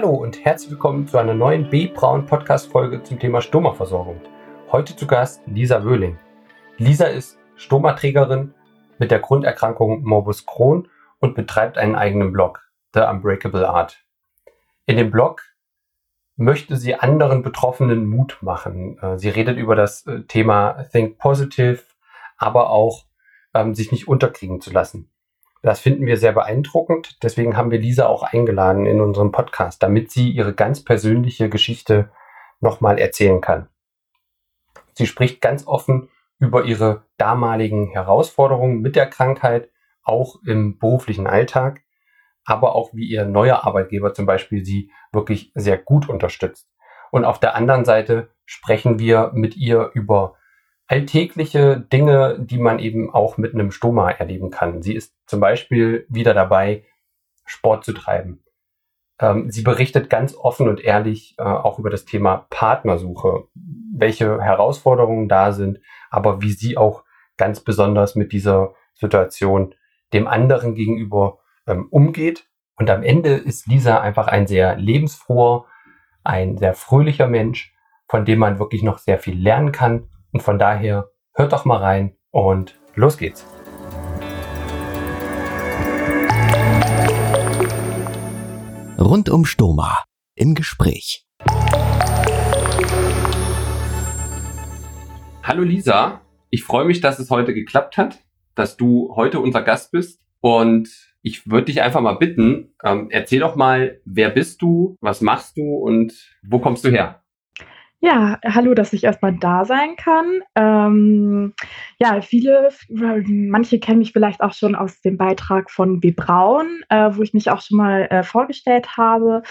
Hallo und herzlich willkommen zu einer neuen B-Braun Podcast-Folge zum Thema Stoma-Versorgung. Heute zu Gast Lisa Wöhling. Lisa ist Stomaträgerin mit der Grunderkrankung Morbus Crohn und betreibt einen eigenen Blog, The Unbreakable Art. In dem Blog möchte sie anderen Betroffenen Mut machen. Äh, sie redet über das äh, Thema Think Positive, aber auch ähm, sich nicht unterkriegen zu lassen. Das finden wir sehr beeindruckend. Deswegen haben wir Lisa auch eingeladen in unserem Podcast, damit sie ihre ganz persönliche Geschichte nochmal erzählen kann. Sie spricht ganz offen über ihre damaligen Herausforderungen mit der Krankheit, auch im beruflichen Alltag, aber auch wie ihr neuer Arbeitgeber zum Beispiel sie wirklich sehr gut unterstützt. Und auf der anderen Seite sprechen wir mit ihr über alltägliche Dinge, die man eben auch mit einem Stoma erleben kann. Sie ist zum Beispiel wieder dabei, Sport zu treiben. Ähm, sie berichtet ganz offen und ehrlich äh, auch über das Thema Partnersuche, welche Herausforderungen da sind, aber wie sie auch ganz besonders mit dieser Situation dem anderen gegenüber ähm, umgeht. Und am Ende ist Lisa einfach ein sehr lebensfroher, ein sehr fröhlicher Mensch, von dem man wirklich noch sehr viel lernen kann. Und von daher hört doch mal rein und los geht's. Rund um Stoma im Gespräch. Hallo Lisa, ich freue mich, dass es heute geklappt hat, dass du heute unser Gast bist. Und ich würde dich einfach mal bitten, ähm, erzähl doch mal, wer bist du, was machst du und wo kommst du her? Ja, hallo, dass ich erstmal da sein kann. Ähm, ja, viele, manche kennen mich vielleicht auch schon aus dem Beitrag von B. Braun, äh, wo ich mich auch schon mal äh, vorgestellt habe.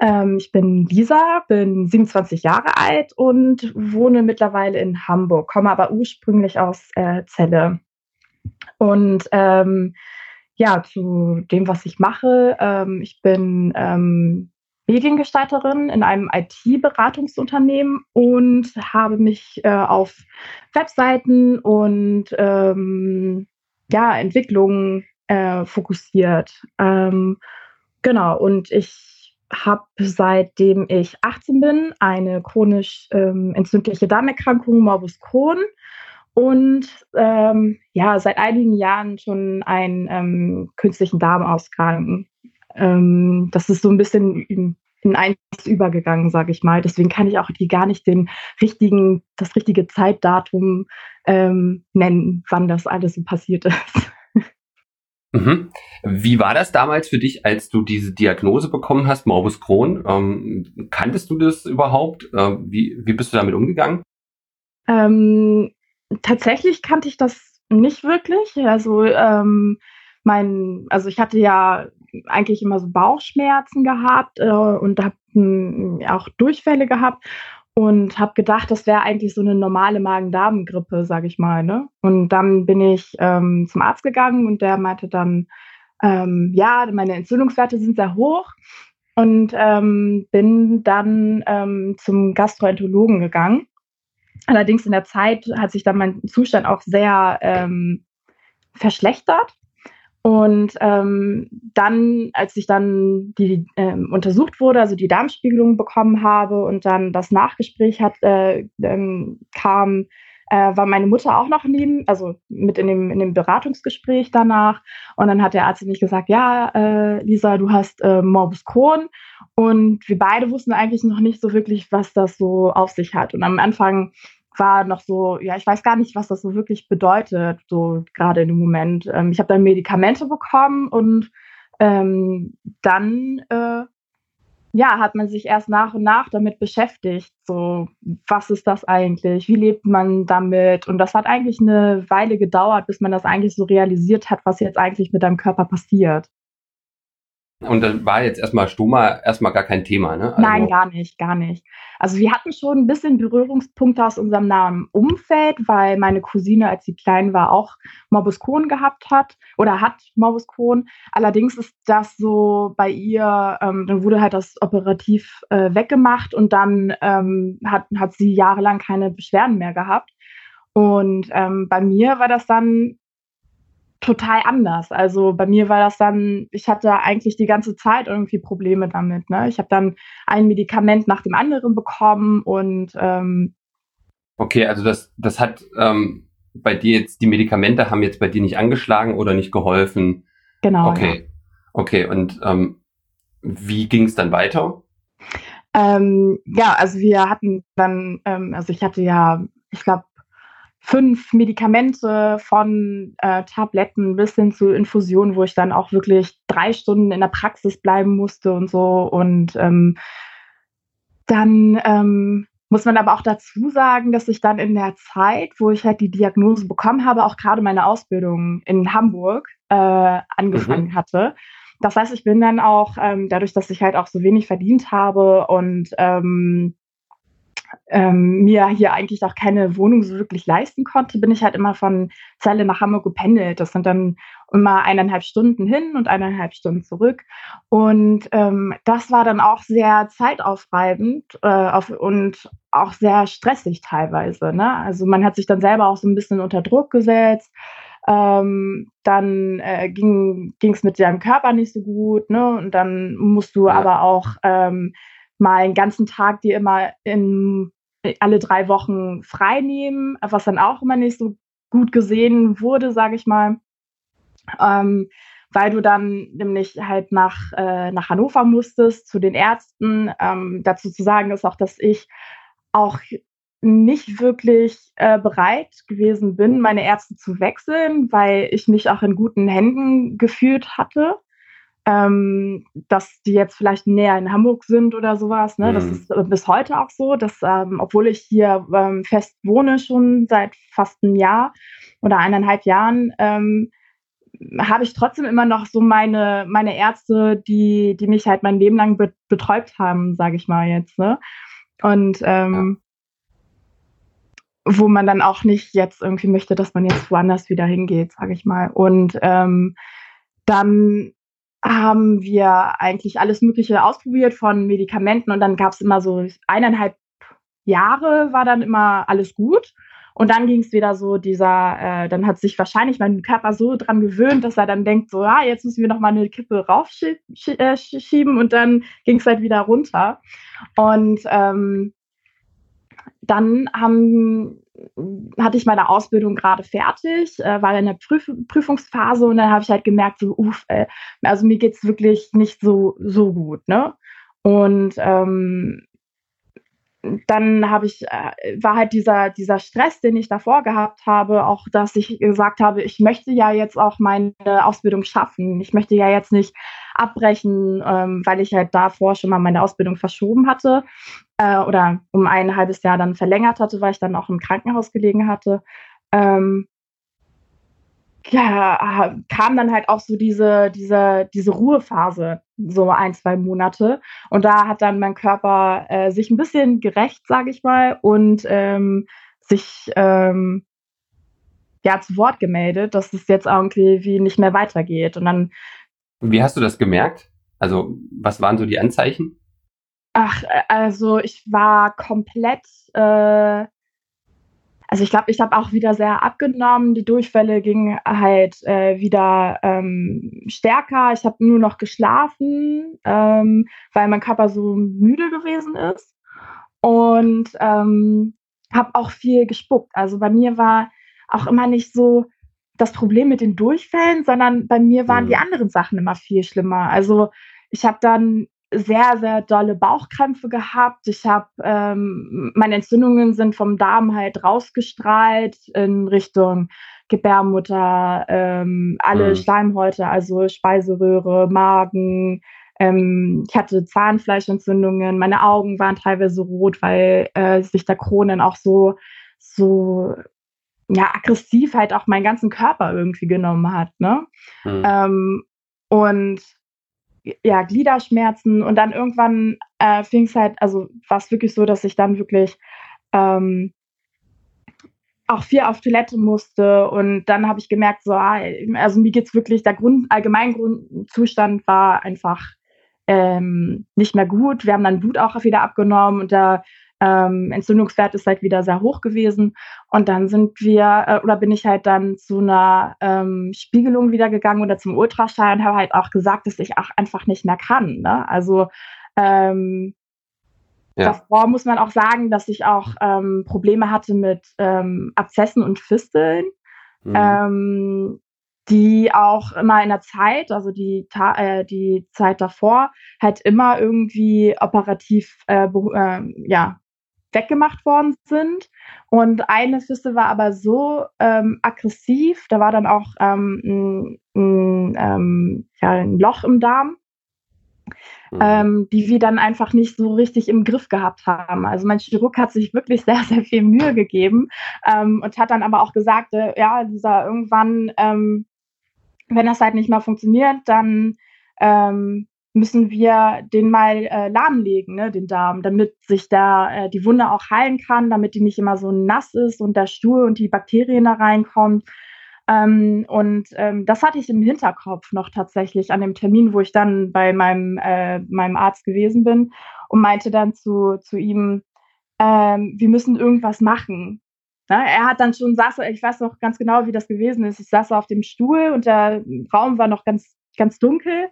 Ähm, ich bin Lisa, bin 27 Jahre alt und wohne mittlerweile in Hamburg, komme aber ursprünglich aus äh, Celle. Und ähm, ja, zu dem, was ich mache. Ähm, ich bin ähm, Mediengestalterin in einem IT-Beratungsunternehmen und habe mich äh, auf Webseiten und ähm, ja, Entwicklungen äh, fokussiert. Ähm, genau, und ich habe seitdem ich 18 bin eine chronisch ähm, entzündliche Darmerkrankung, Morbus Crohn. Und ähm, ja, seit einigen Jahren schon einen ähm, künstlichen Darmausgang ähm, das ist so ein bisschen in, in eins übergegangen, sage ich mal. Deswegen kann ich auch die gar nicht den richtigen, das richtige Zeitdatum ähm, nennen, wann das alles so passiert ist. Mhm. Wie war das damals für dich, als du diese Diagnose bekommen hast, Morbus Crohn? Ähm, kanntest du das überhaupt? Ähm, wie, wie bist du damit umgegangen? Ähm, tatsächlich kannte ich das nicht wirklich. Also ähm, mein, also ich hatte ja eigentlich immer so Bauchschmerzen gehabt äh, und habe hm, auch Durchfälle gehabt und habe gedacht, das wäre eigentlich so eine normale Magen-Darm-Grippe, sage ich mal. Ne? Und dann bin ich ähm, zum Arzt gegangen und der meinte dann, ähm, ja, meine Entzündungswerte sind sehr hoch und ähm, bin dann ähm, zum Gastroenterologen gegangen. Allerdings in der Zeit hat sich dann mein Zustand auch sehr ähm, verschlechtert. Und ähm, dann, als ich dann die ähm, untersucht wurde, also die Darmspiegelung bekommen habe und dann das Nachgespräch hat, äh, ähm, kam, äh, war meine Mutter auch noch neben, also mit in dem, in dem Beratungsgespräch danach. Und dann hat der Arzt mich gesagt, ja, äh, Lisa, du hast äh, Morbus Crohn. Und wir beide wussten eigentlich noch nicht so wirklich, was das so auf sich hat. Und am Anfang war noch so, ja, ich weiß gar nicht, was das so wirklich bedeutet, so gerade in dem Moment. Ähm, ich habe dann Medikamente bekommen und ähm, dann äh, ja, hat man sich erst nach und nach damit beschäftigt. So, was ist das eigentlich? Wie lebt man damit? Und das hat eigentlich eine Weile gedauert, bis man das eigentlich so realisiert hat, was jetzt eigentlich mit deinem Körper passiert. Und dann war jetzt erstmal Stoma erstmal gar kein Thema, ne? Also Nein, gar nicht, gar nicht. Also wir hatten schon ein bisschen Berührungspunkte aus unserem nahen Umfeld, weil meine Cousine, als sie klein war, auch Morbus Crohn gehabt hat oder hat Morbus Crohn. Allerdings ist das so bei ihr, ähm, dann wurde halt das operativ äh, weggemacht und dann ähm, hat, hat sie jahrelang keine Beschwerden mehr gehabt. Und ähm, bei mir war das dann total anders. Also bei mir war das dann, ich hatte eigentlich die ganze Zeit irgendwie Probleme damit. Ne? Ich habe dann ein Medikament nach dem anderen bekommen und ähm, Okay, also das, das hat ähm, bei dir jetzt, die Medikamente haben jetzt bei dir nicht angeschlagen oder nicht geholfen. Genau. Okay. Ja. Okay, und ähm, wie ging es dann weiter? Ähm, ja, also wir hatten dann, ähm, also ich hatte ja, ich glaube, fünf Medikamente von äh, Tabletten bis hin zu Infusionen, wo ich dann auch wirklich drei Stunden in der Praxis bleiben musste und so. Und ähm, dann ähm, muss man aber auch dazu sagen, dass ich dann in der Zeit, wo ich halt die Diagnose bekommen habe, auch gerade meine Ausbildung in Hamburg äh, angefangen mhm. hatte. Das heißt, ich bin dann auch, ähm, dadurch, dass ich halt auch so wenig verdient habe und ähm, ähm, mir hier eigentlich auch keine Wohnung so wirklich leisten konnte, bin ich halt immer von Celle nach Hamburg gependelt. Das sind dann immer eineinhalb Stunden hin und eineinhalb Stunden zurück. Und ähm, das war dann auch sehr zeitaufreibend äh, auf, und auch sehr stressig teilweise. Ne? Also man hat sich dann selber auch so ein bisschen unter Druck gesetzt. Ähm, dann äh, ging es mit deinem Körper nicht so gut, ne? Und dann musst du ja. aber auch ähm, mal einen ganzen Tag dir immer in alle drei Wochen frei nehmen, was dann auch immer nicht so gut gesehen wurde, sage ich mal. Ähm, weil du dann nämlich halt nach, äh, nach Hannover musstest zu den Ärzten. Ähm, dazu zu sagen ist auch, dass ich auch nicht wirklich äh, bereit gewesen bin, meine Ärzte zu wechseln, weil ich mich auch in guten Händen gefühlt hatte ähm, dass die jetzt vielleicht näher in Hamburg sind oder sowas. Ne? Mhm. Das ist äh, bis heute auch so, dass ähm, obwohl ich hier ähm, fest wohne schon seit fast einem Jahr oder eineinhalb Jahren, ähm, habe ich trotzdem immer noch so meine, meine Ärzte, die, die mich halt mein Leben lang be betäubt haben, sage ich mal jetzt. Ne? Und ähm, ja. wo man dann auch nicht jetzt irgendwie möchte, dass man jetzt woanders wieder hingeht, sage ich mal. Und ähm, dann haben wir eigentlich alles Mögliche ausprobiert von Medikamenten und dann gab es immer so eineinhalb Jahre war dann immer alles gut. Und dann ging es wieder so, dieser, äh, dann hat sich wahrscheinlich mein Körper so dran gewöhnt, dass er dann denkt, so, ja, jetzt müssen wir noch mal eine Kippe raufschieben äh, und dann ging es halt wieder runter. Und ähm, dann haben hatte ich meine Ausbildung gerade fertig, äh, war in der Prüf Prüfungsphase und dann habe ich halt gemerkt, so, uff, äh, also mir geht's wirklich nicht so, so gut, ne? Und ähm, dann habe ich, äh, war halt dieser, dieser Stress, den ich davor gehabt habe, auch dass ich gesagt habe, ich möchte ja jetzt auch meine Ausbildung schaffen. Ich möchte ja jetzt nicht abbrechen, ähm, weil ich halt davor schon mal meine Ausbildung verschoben hatte äh, oder um ein halbes Jahr dann verlängert hatte, weil ich dann auch im Krankenhaus gelegen hatte. Ähm, ja, kam dann halt auch so diese, diese, diese Ruhephase, so ein, zwei Monate. Und da hat dann mein Körper äh, sich ein bisschen gerecht, sage ich mal, und ähm, sich ähm, ja zu Wort gemeldet, dass es jetzt irgendwie nicht mehr weitergeht. Und dann. Wie hast du das gemerkt? Also, was waren so die Anzeichen? Ach, äh, also ich war komplett äh, also ich glaube, ich habe auch wieder sehr abgenommen. Die Durchfälle gingen halt äh, wieder ähm, stärker. Ich habe nur noch geschlafen, ähm, weil mein Körper so müde gewesen ist. Und ähm, habe auch viel gespuckt. Also bei mir war auch immer nicht so das Problem mit den Durchfällen, sondern bei mir waren mhm. die anderen Sachen immer viel schlimmer. Also ich habe dann sehr, sehr dolle Bauchkrämpfe gehabt. Ich habe, ähm, meine Entzündungen sind vom Darm halt rausgestrahlt in Richtung Gebärmutter, ähm, alle mhm. Schleimhäute, also Speiseröhre, Magen. Ähm, ich hatte Zahnfleischentzündungen, meine Augen waren teilweise rot, weil äh, sich der Kronen auch so, so ja, aggressiv halt auch meinen ganzen Körper irgendwie genommen hat. Ne? Mhm. Ähm, und ja, Gliederschmerzen und dann irgendwann äh, fing es halt, also war es wirklich so, dass ich dann wirklich ähm, auch viel auf Toilette musste und dann habe ich gemerkt, so, ah, also mir geht's wirklich, der Grund, Allgemeingrundzustand war einfach ähm, nicht mehr gut. Wir haben dann Blut auch wieder abgenommen und der ähm, Entzündungswert ist halt wieder sehr hoch gewesen. Und dann sind wir, äh, oder bin ich halt dann zu einer ähm, Spiegelung wieder gegangen oder zum Ultraschall und habe halt auch gesagt, dass ich auch einfach nicht mehr kann. Ne? Also ähm, ja. davor muss man auch sagen, dass ich auch ähm, Probleme hatte mit ähm, Abzessen und Fisteln. Mhm. Ähm, die auch immer in der Zeit, also die, äh, die Zeit davor, halt immer irgendwie operativ äh, äh, ja, weggemacht worden sind. Und eine Füste war aber so ähm, aggressiv, da war dann auch ähm, ein, ein, ähm, ja, ein Loch im Darm, mhm. ähm, die wir dann einfach nicht so richtig im Griff gehabt haben. Also mein Chirurg hat sich wirklich sehr, sehr viel Mühe gegeben ähm, und hat dann aber auch gesagt, äh, ja, dieser irgendwann, ähm, wenn das halt nicht mehr funktioniert, dann ähm, müssen wir den mal äh, lahmlegen, ne, den Darm, damit sich da äh, die Wunde auch heilen kann, damit die nicht immer so nass ist und der Stuhl und die Bakterien da reinkommen. Ähm, und ähm, das hatte ich im Hinterkopf noch tatsächlich an dem Termin, wo ich dann bei meinem, äh, meinem Arzt gewesen bin und meinte dann zu, zu ihm, ähm, wir müssen irgendwas machen. Na, er hat dann schon saß, ich weiß noch ganz genau, wie das gewesen ist. Ich saß auf dem Stuhl und der Raum war noch ganz, ganz dunkel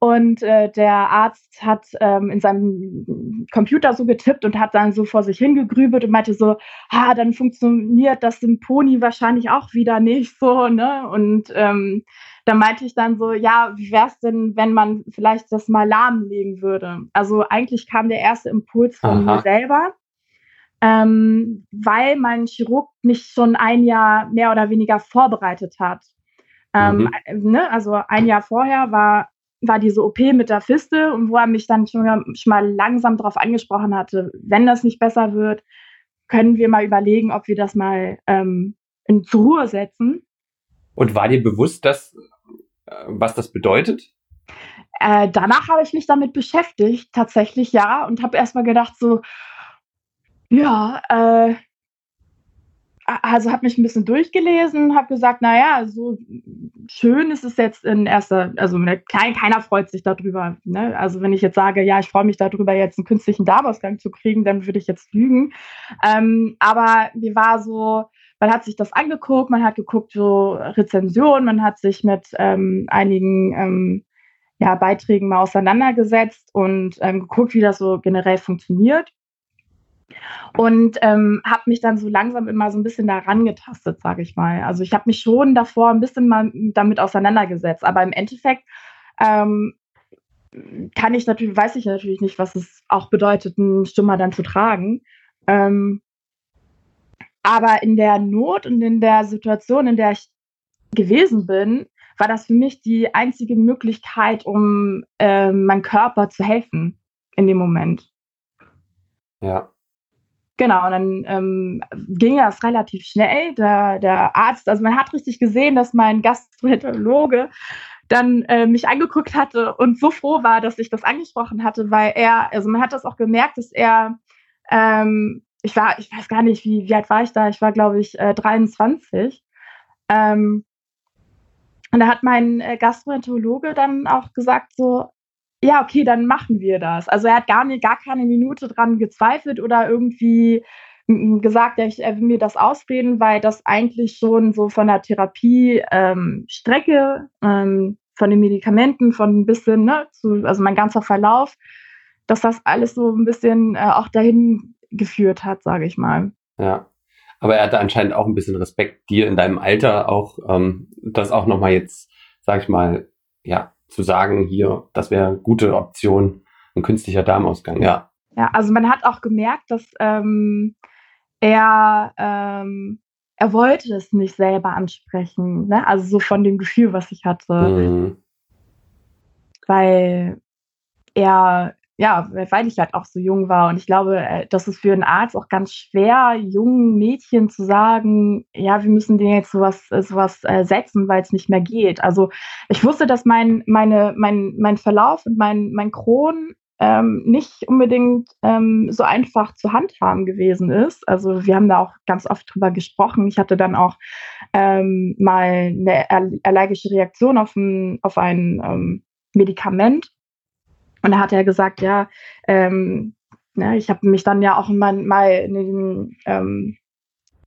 und äh, der Arzt hat ähm, in seinem Computer so getippt und hat dann so vor sich hingegrübelt und meinte so, ha, dann funktioniert das im Pony wahrscheinlich auch wieder nicht so, ne? Und ähm, da meinte ich dann so, ja, wie wär's denn, wenn man vielleicht das mal lahmlegen würde? Also eigentlich kam der erste Impuls von Aha. mir selber. Ähm, weil mein Chirurg mich schon ein Jahr mehr oder weniger vorbereitet hat. Ähm, mhm. Ähm, ne, also ein Jahr vorher war war diese OP mit der Fiste und wo er mich dann schon, mal langsam darauf angesprochen hatte, wenn das nicht besser wird, können wir mal überlegen, ob wir das mal ähm, in zur Ruhe setzen. Und war dir bewusst, dass, äh, was das bedeutet? Äh, danach habe ich mich damit beschäftigt, tatsächlich ja, und habe erstmal gedacht, so, ja, äh, also habe mich ein bisschen durchgelesen, habe gesagt, naja, so schön ist es jetzt in erster, also ne, kein, keiner freut sich darüber. Ne? Also wenn ich jetzt sage, ja, ich freue mich darüber, jetzt einen künstlichen Darmausgang zu kriegen, dann würde ich jetzt lügen. Ähm, aber mir war so, man hat sich das angeguckt, man hat geguckt, so Rezensionen, man hat sich mit ähm, einigen ähm, ja, Beiträgen mal auseinandergesetzt und ähm, geguckt, wie das so generell funktioniert und ähm, habe mich dann so langsam immer so ein bisschen daran getastet, sage ich mal. Also ich habe mich schon davor ein bisschen mal damit auseinandergesetzt, aber im Endeffekt ähm, kann ich natürlich, weiß ich natürlich nicht, was es auch bedeutet, einen Stummer dann zu tragen. Ähm, aber in der Not und in der Situation, in der ich gewesen bin, war das für mich die einzige Möglichkeit, um äh, meinem Körper zu helfen in dem Moment. Ja. Genau, und dann ähm, ging das relativ schnell. Der, der Arzt, also man hat richtig gesehen, dass mein Gastroenterologe dann äh, mich angeguckt hatte und so froh war, dass ich das angesprochen hatte, weil er, also man hat das auch gemerkt, dass er, ähm, ich war, ich weiß gar nicht, wie, wie alt war ich da? Ich war, glaube ich, äh, 23. Ähm, und da hat mein äh, Gastroenterologe dann auch gesagt, so, ja, okay, dann machen wir das. Also er hat gar, nicht, gar keine Minute dran gezweifelt oder irgendwie gesagt, er will mir das ausreden, weil das eigentlich schon so von der Therapie-Strecke, ähm, ähm, von den Medikamenten, von ein bisschen, ne, zu, also mein ganzer Verlauf, dass das alles so ein bisschen äh, auch dahin geführt hat, sage ich mal. Ja. Aber er hatte anscheinend auch ein bisschen Respekt, dir in deinem Alter auch, ähm, das auch nochmal jetzt, sag ich mal, ja, zu sagen, hier, das wäre eine gute Option, ein künstlicher Darmausgang, ja. Ja, also man hat auch gemerkt, dass ähm, er, ähm, er wollte es nicht selber ansprechen, ne? also so von dem Gefühl, was ich hatte. Mhm. Weil er ja, weil ich halt auch so jung war. Und ich glaube, äh, das ist für einen Arzt auch ganz schwer, jungen Mädchen zu sagen, ja, wir müssen denen jetzt sowas, äh, sowas äh, setzen, weil es nicht mehr geht. Also ich wusste, dass mein, meine, mein, mein Verlauf und mein, mein Kron ähm, nicht unbedingt ähm, so einfach zu handhaben gewesen ist. Also wir haben da auch ganz oft drüber gesprochen. Ich hatte dann auch ähm, mal eine allergische Reaktion auf ein, auf ein ähm, Medikament. Und da hat er gesagt, ja, ähm, ja ich habe mich dann ja auch mal, mal in den ähm,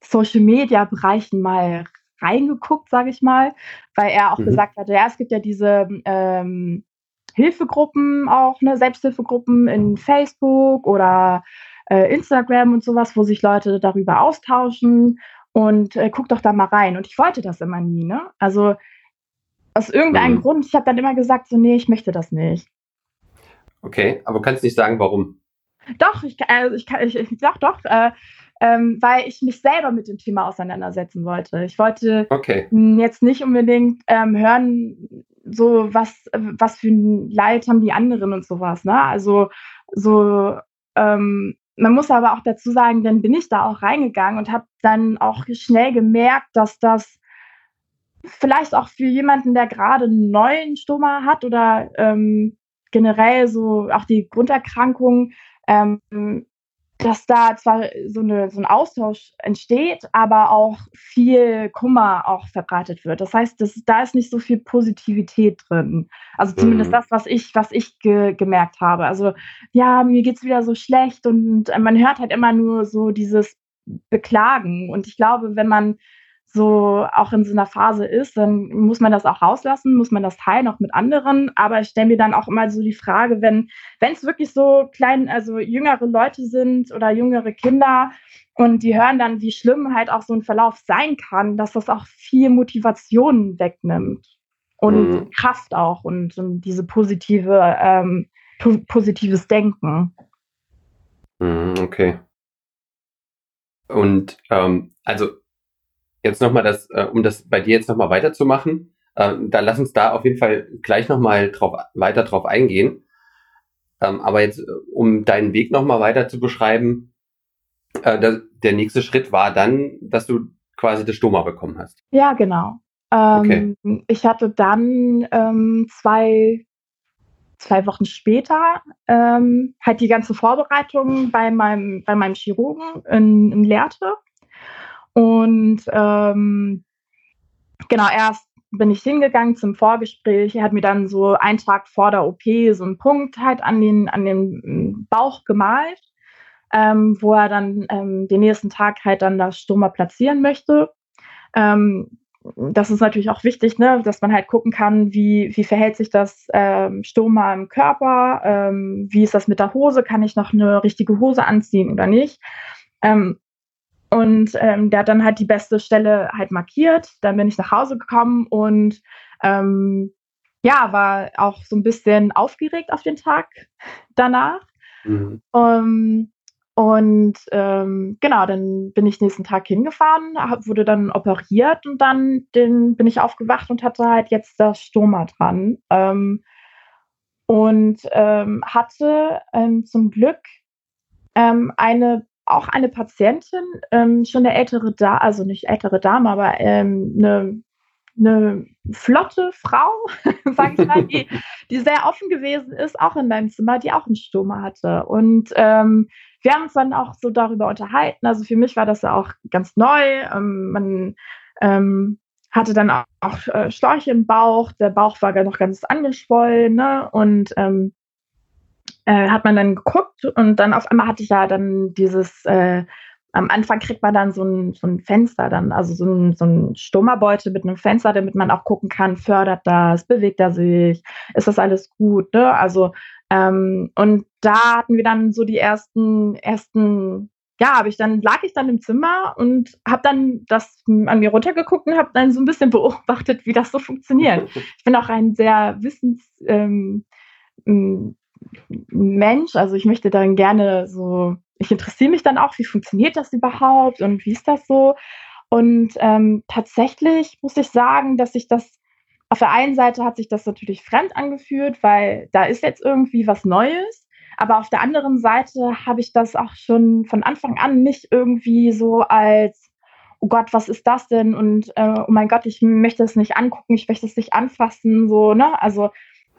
Social Media Bereichen mal reingeguckt, sage ich mal, weil er auch mhm. gesagt hatte, ja, es gibt ja diese ähm, Hilfegruppen auch, ne, Selbsthilfegruppen in Facebook oder äh, Instagram und sowas, wo sich Leute darüber austauschen und äh, guck doch da mal rein. Und ich wollte das immer nie, ne? Also aus irgendeinem mhm. Grund, ich habe dann immer gesagt, so, nee, ich möchte das nicht. Okay, aber kannst du nicht sagen, warum? Doch, ich, äh, ich, ich, ich sag doch, äh, ähm, weil ich mich selber mit dem Thema auseinandersetzen wollte. Ich wollte okay. jetzt nicht unbedingt ähm, hören, so was, was für ein Leid haben die anderen und sowas. Ne? Also so, ähm, man muss aber auch dazu sagen, dann bin ich da auch reingegangen und habe dann auch schnell gemerkt, dass das vielleicht auch für jemanden, der gerade einen neuen Stoma hat oder ähm, generell so auch die Grunderkrankung, ähm, dass da zwar so, eine, so ein Austausch entsteht, aber auch viel Kummer auch verbreitet wird. Das heißt, das, da ist nicht so viel Positivität drin. Also zumindest mhm. das, was ich, was ich ge gemerkt habe. Also ja, mir geht's wieder so schlecht und man hört halt immer nur so dieses Beklagen. Und ich glaube, wenn man so auch in so einer Phase ist, dann muss man das auch rauslassen, muss man das teilen, auch mit anderen. Aber ich stelle mir dann auch immer so die Frage, wenn wenn es wirklich so klein, also jüngere Leute sind oder jüngere Kinder und die hören dann, wie schlimm halt auch so ein Verlauf sein kann, dass das auch viel Motivation wegnimmt und mhm. Kraft auch und, und diese positive ähm, positives Denken. Mhm, okay. Und ähm, also jetzt nochmal das, äh, um das bei dir jetzt nochmal weiterzumachen, äh, da lass uns da auf jeden Fall gleich nochmal drauf, weiter drauf eingehen. Ähm, aber jetzt, äh, um deinen Weg nochmal weiter zu beschreiben, äh, der, der nächste Schritt war dann, dass du quasi das Stoma bekommen hast. Ja, genau. Ähm, okay. Ich hatte dann ähm, zwei, zwei Wochen später ähm, halt die ganze Vorbereitung bei meinem, bei meinem Chirurgen in, in Lehrte. Und ähm, genau, erst bin ich hingegangen zum Vorgespräch. Er hat mir dann so einen Tag vor der OP so einen Punkt halt an den, an den Bauch gemalt, ähm, wo er dann ähm, den nächsten Tag halt dann das Stoma platzieren möchte. Ähm, das ist natürlich auch wichtig, ne, dass man halt gucken kann, wie, wie verhält sich das ähm, Stoma im Körper, ähm, wie ist das mit der Hose, kann ich noch eine richtige Hose anziehen oder nicht. Ähm, und ähm, der hat dann halt die beste Stelle halt markiert. Dann bin ich nach Hause gekommen und ähm, ja, war auch so ein bisschen aufgeregt auf den Tag danach. Mhm. Um, und ähm, genau, dann bin ich nächsten Tag hingefahren, hab, wurde dann operiert und dann den, bin ich aufgewacht und hatte halt jetzt das Stoma dran. Ähm, und ähm, hatte ähm, zum Glück ähm, eine auch eine Patientin, ähm, schon eine ältere Dame, also nicht ältere Dame, aber ähm, eine, eine flotte Frau, sag ich mal, die, die sehr offen gewesen ist, auch in meinem Zimmer, die auch einen Stoma hatte. Und ähm, wir haben uns dann auch so darüber unterhalten. Also für mich war das ja auch ganz neu. Ähm, man ähm, hatte dann auch, auch äh, Schläuche im Bauch, der Bauch war noch ganz angeschwollen ne? und ähm, äh, hat man dann geguckt und dann auf einmal hatte ich ja dann dieses, äh, am Anfang kriegt man dann so ein, so ein Fenster dann, also so ein, so ein Stummerbeutel mit einem Fenster, damit man auch gucken kann, fördert das, bewegt er sich, ist das alles gut, ne? Also, ähm, und da hatten wir dann so die ersten, ersten ja, habe ich dann lag ich dann im Zimmer und habe dann das an mir runtergeguckt und habe dann so ein bisschen beobachtet, wie das so funktioniert. Ich bin auch ein sehr wissens ähm, Mensch. Also ich möchte dann gerne so, ich interessiere mich dann auch, wie funktioniert das überhaupt und wie ist das so. Und ähm, tatsächlich muss ich sagen, dass ich das auf der einen Seite hat sich das natürlich fremd angefühlt, weil da ist jetzt irgendwie was Neues. aber auf der anderen Seite habe ich das auch schon von Anfang an nicht irgendwie so als oh Gott, was ist das denn? Und äh, oh mein Gott, ich möchte es nicht angucken, ich möchte es nicht anfassen, so, ne? Also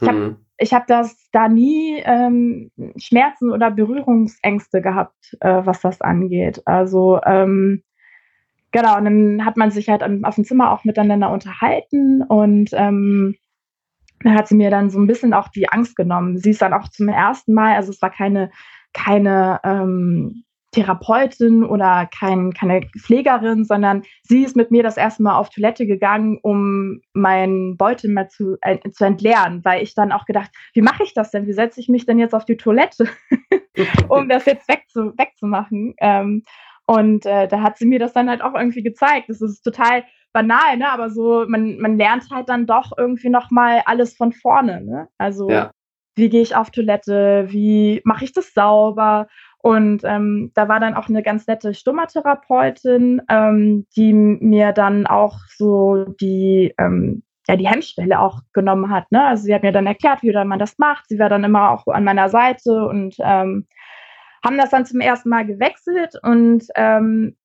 ich habe mhm. Ich hab das da nie ähm, Schmerzen oder Berührungsängste gehabt, äh, was das angeht. Also ähm, genau, und dann hat man sich halt auf dem Zimmer auch miteinander unterhalten und ähm, dann hat sie mir dann so ein bisschen auch die Angst genommen. Sie ist dann auch zum ersten Mal, also es war keine, keine ähm, Therapeutin oder kein, keine Pflegerin, sondern sie ist mit mir das erste Mal auf Toilette gegangen, um meinen Beutel mal zu, äh, zu entleeren, weil ich dann auch gedacht, wie mache ich das denn? Wie setze ich mich denn jetzt auf die Toilette, um das jetzt wegzu, wegzumachen? Ähm, und äh, da hat sie mir das dann halt auch irgendwie gezeigt. Das ist total banal, ne? Aber so, man, man lernt halt dann doch irgendwie nochmal alles von vorne, ne? Also ja. wie gehe ich auf Toilette, wie mache ich das sauber? Und ähm, da war dann auch eine ganz nette Stummertherapeutin, ähm, die mir dann auch so die, ähm, ja, die Hemmschwelle auch genommen hat. Ne? Also sie hat mir dann erklärt, wie man das macht. Sie war dann immer auch an meiner Seite und ähm, haben das dann zum ersten Mal gewechselt. Und ähm,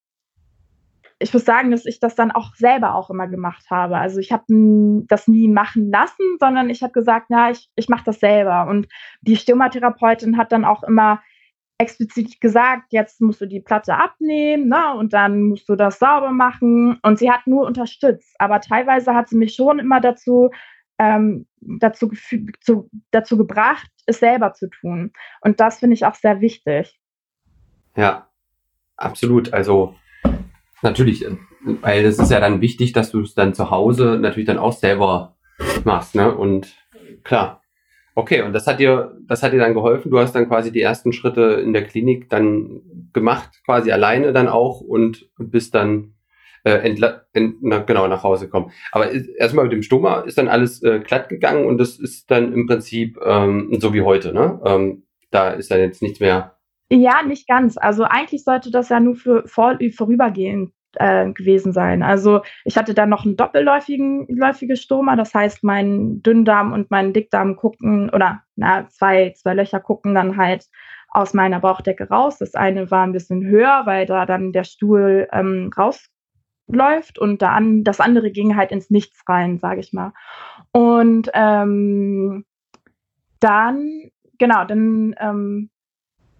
ich muss sagen, dass ich das dann auch selber auch immer gemacht habe. Also ich habe das nie machen lassen, sondern ich habe gesagt, ja, ich, ich mache das selber. Und die Stommatherapeutin hat dann auch immer explizit gesagt, jetzt musst du die Platte abnehmen, ne, und dann musst du das sauber machen. Und sie hat nur unterstützt. Aber teilweise hat sie mich schon immer dazu, ähm, dazu, zu, dazu gebracht, es selber zu tun. Und das finde ich auch sehr wichtig. Ja, absolut. Also natürlich, weil das ist ja dann wichtig, dass du es dann zu Hause natürlich dann auch selber machst, ne? Und klar, Okay, und das hat dir, das hat dir dann geholfen. Du hast dann quasi die ersten Schritte in der Klinik dann gemacht, quasi alleine dann auch und bist dann äh, entla ent na, genau nach Hause gekommen. Aber erstmal mit dem Stoma ist dann alles äh, glatt gegangen und das ist dann im Prinzip ähm, so wie heute, ne? Ähm, da ist dann jetzt nichts mehr. Ja, nicht ganz. Also eigentlich sollte das ja nur für vor, vorübergehend äh, gewesen sein. Also ich hatte dann noch einen doppelläufigen läufige Stoma, das heißt, mein Dünndarm und mein Dickdarm gucken oder na, zwei, zwei Löcher gucken dann halt aus meiner Bauchdecke raus. Das eine war ein bisschen höher, weil da dann der Stuhl ähm, rausläuft und dann das andere ging halt ins Nichts rein, sage ich mal. Und ähm, dann, genau, dann ähm,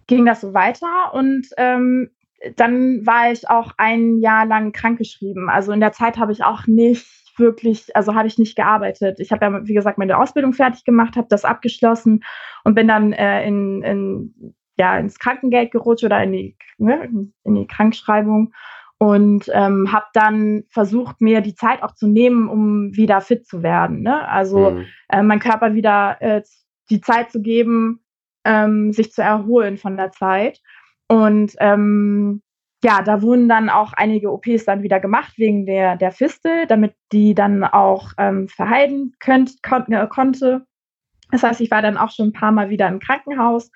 ging das so weiter und ähm, dann war ich auch ein Jahr lang krankgeschrieben. Also in der Zeit habe ich auch nicht wirklich, also habe ich nicht gearbeitet. Ich habe ja, wie gesagt, meine Ausbildung fertig gemacht, habe das abgeschlossen und bin dann äh, in, in, ja, ins Krankengeld gerutscht oder in die, ne, in die Krankschreibung und ähm, habe dann versucht, mir die Zeit auch zu nehmen, um wieder fit zu werden. Ne? Also mhm. äh, mein Körper wieder äh, die Zeit zu geben, ähm, sich zu erholen von der Zeit. Und ähm, ja, da wurden dann auch einige OPs dann wieder gemacht wegen der, der Fistel, damit die dann auch ähm, verheilen könnt, kon äh, konnte. Das heißt, ich war dann auch schon ein paar Mal wieder im Krankenhaus.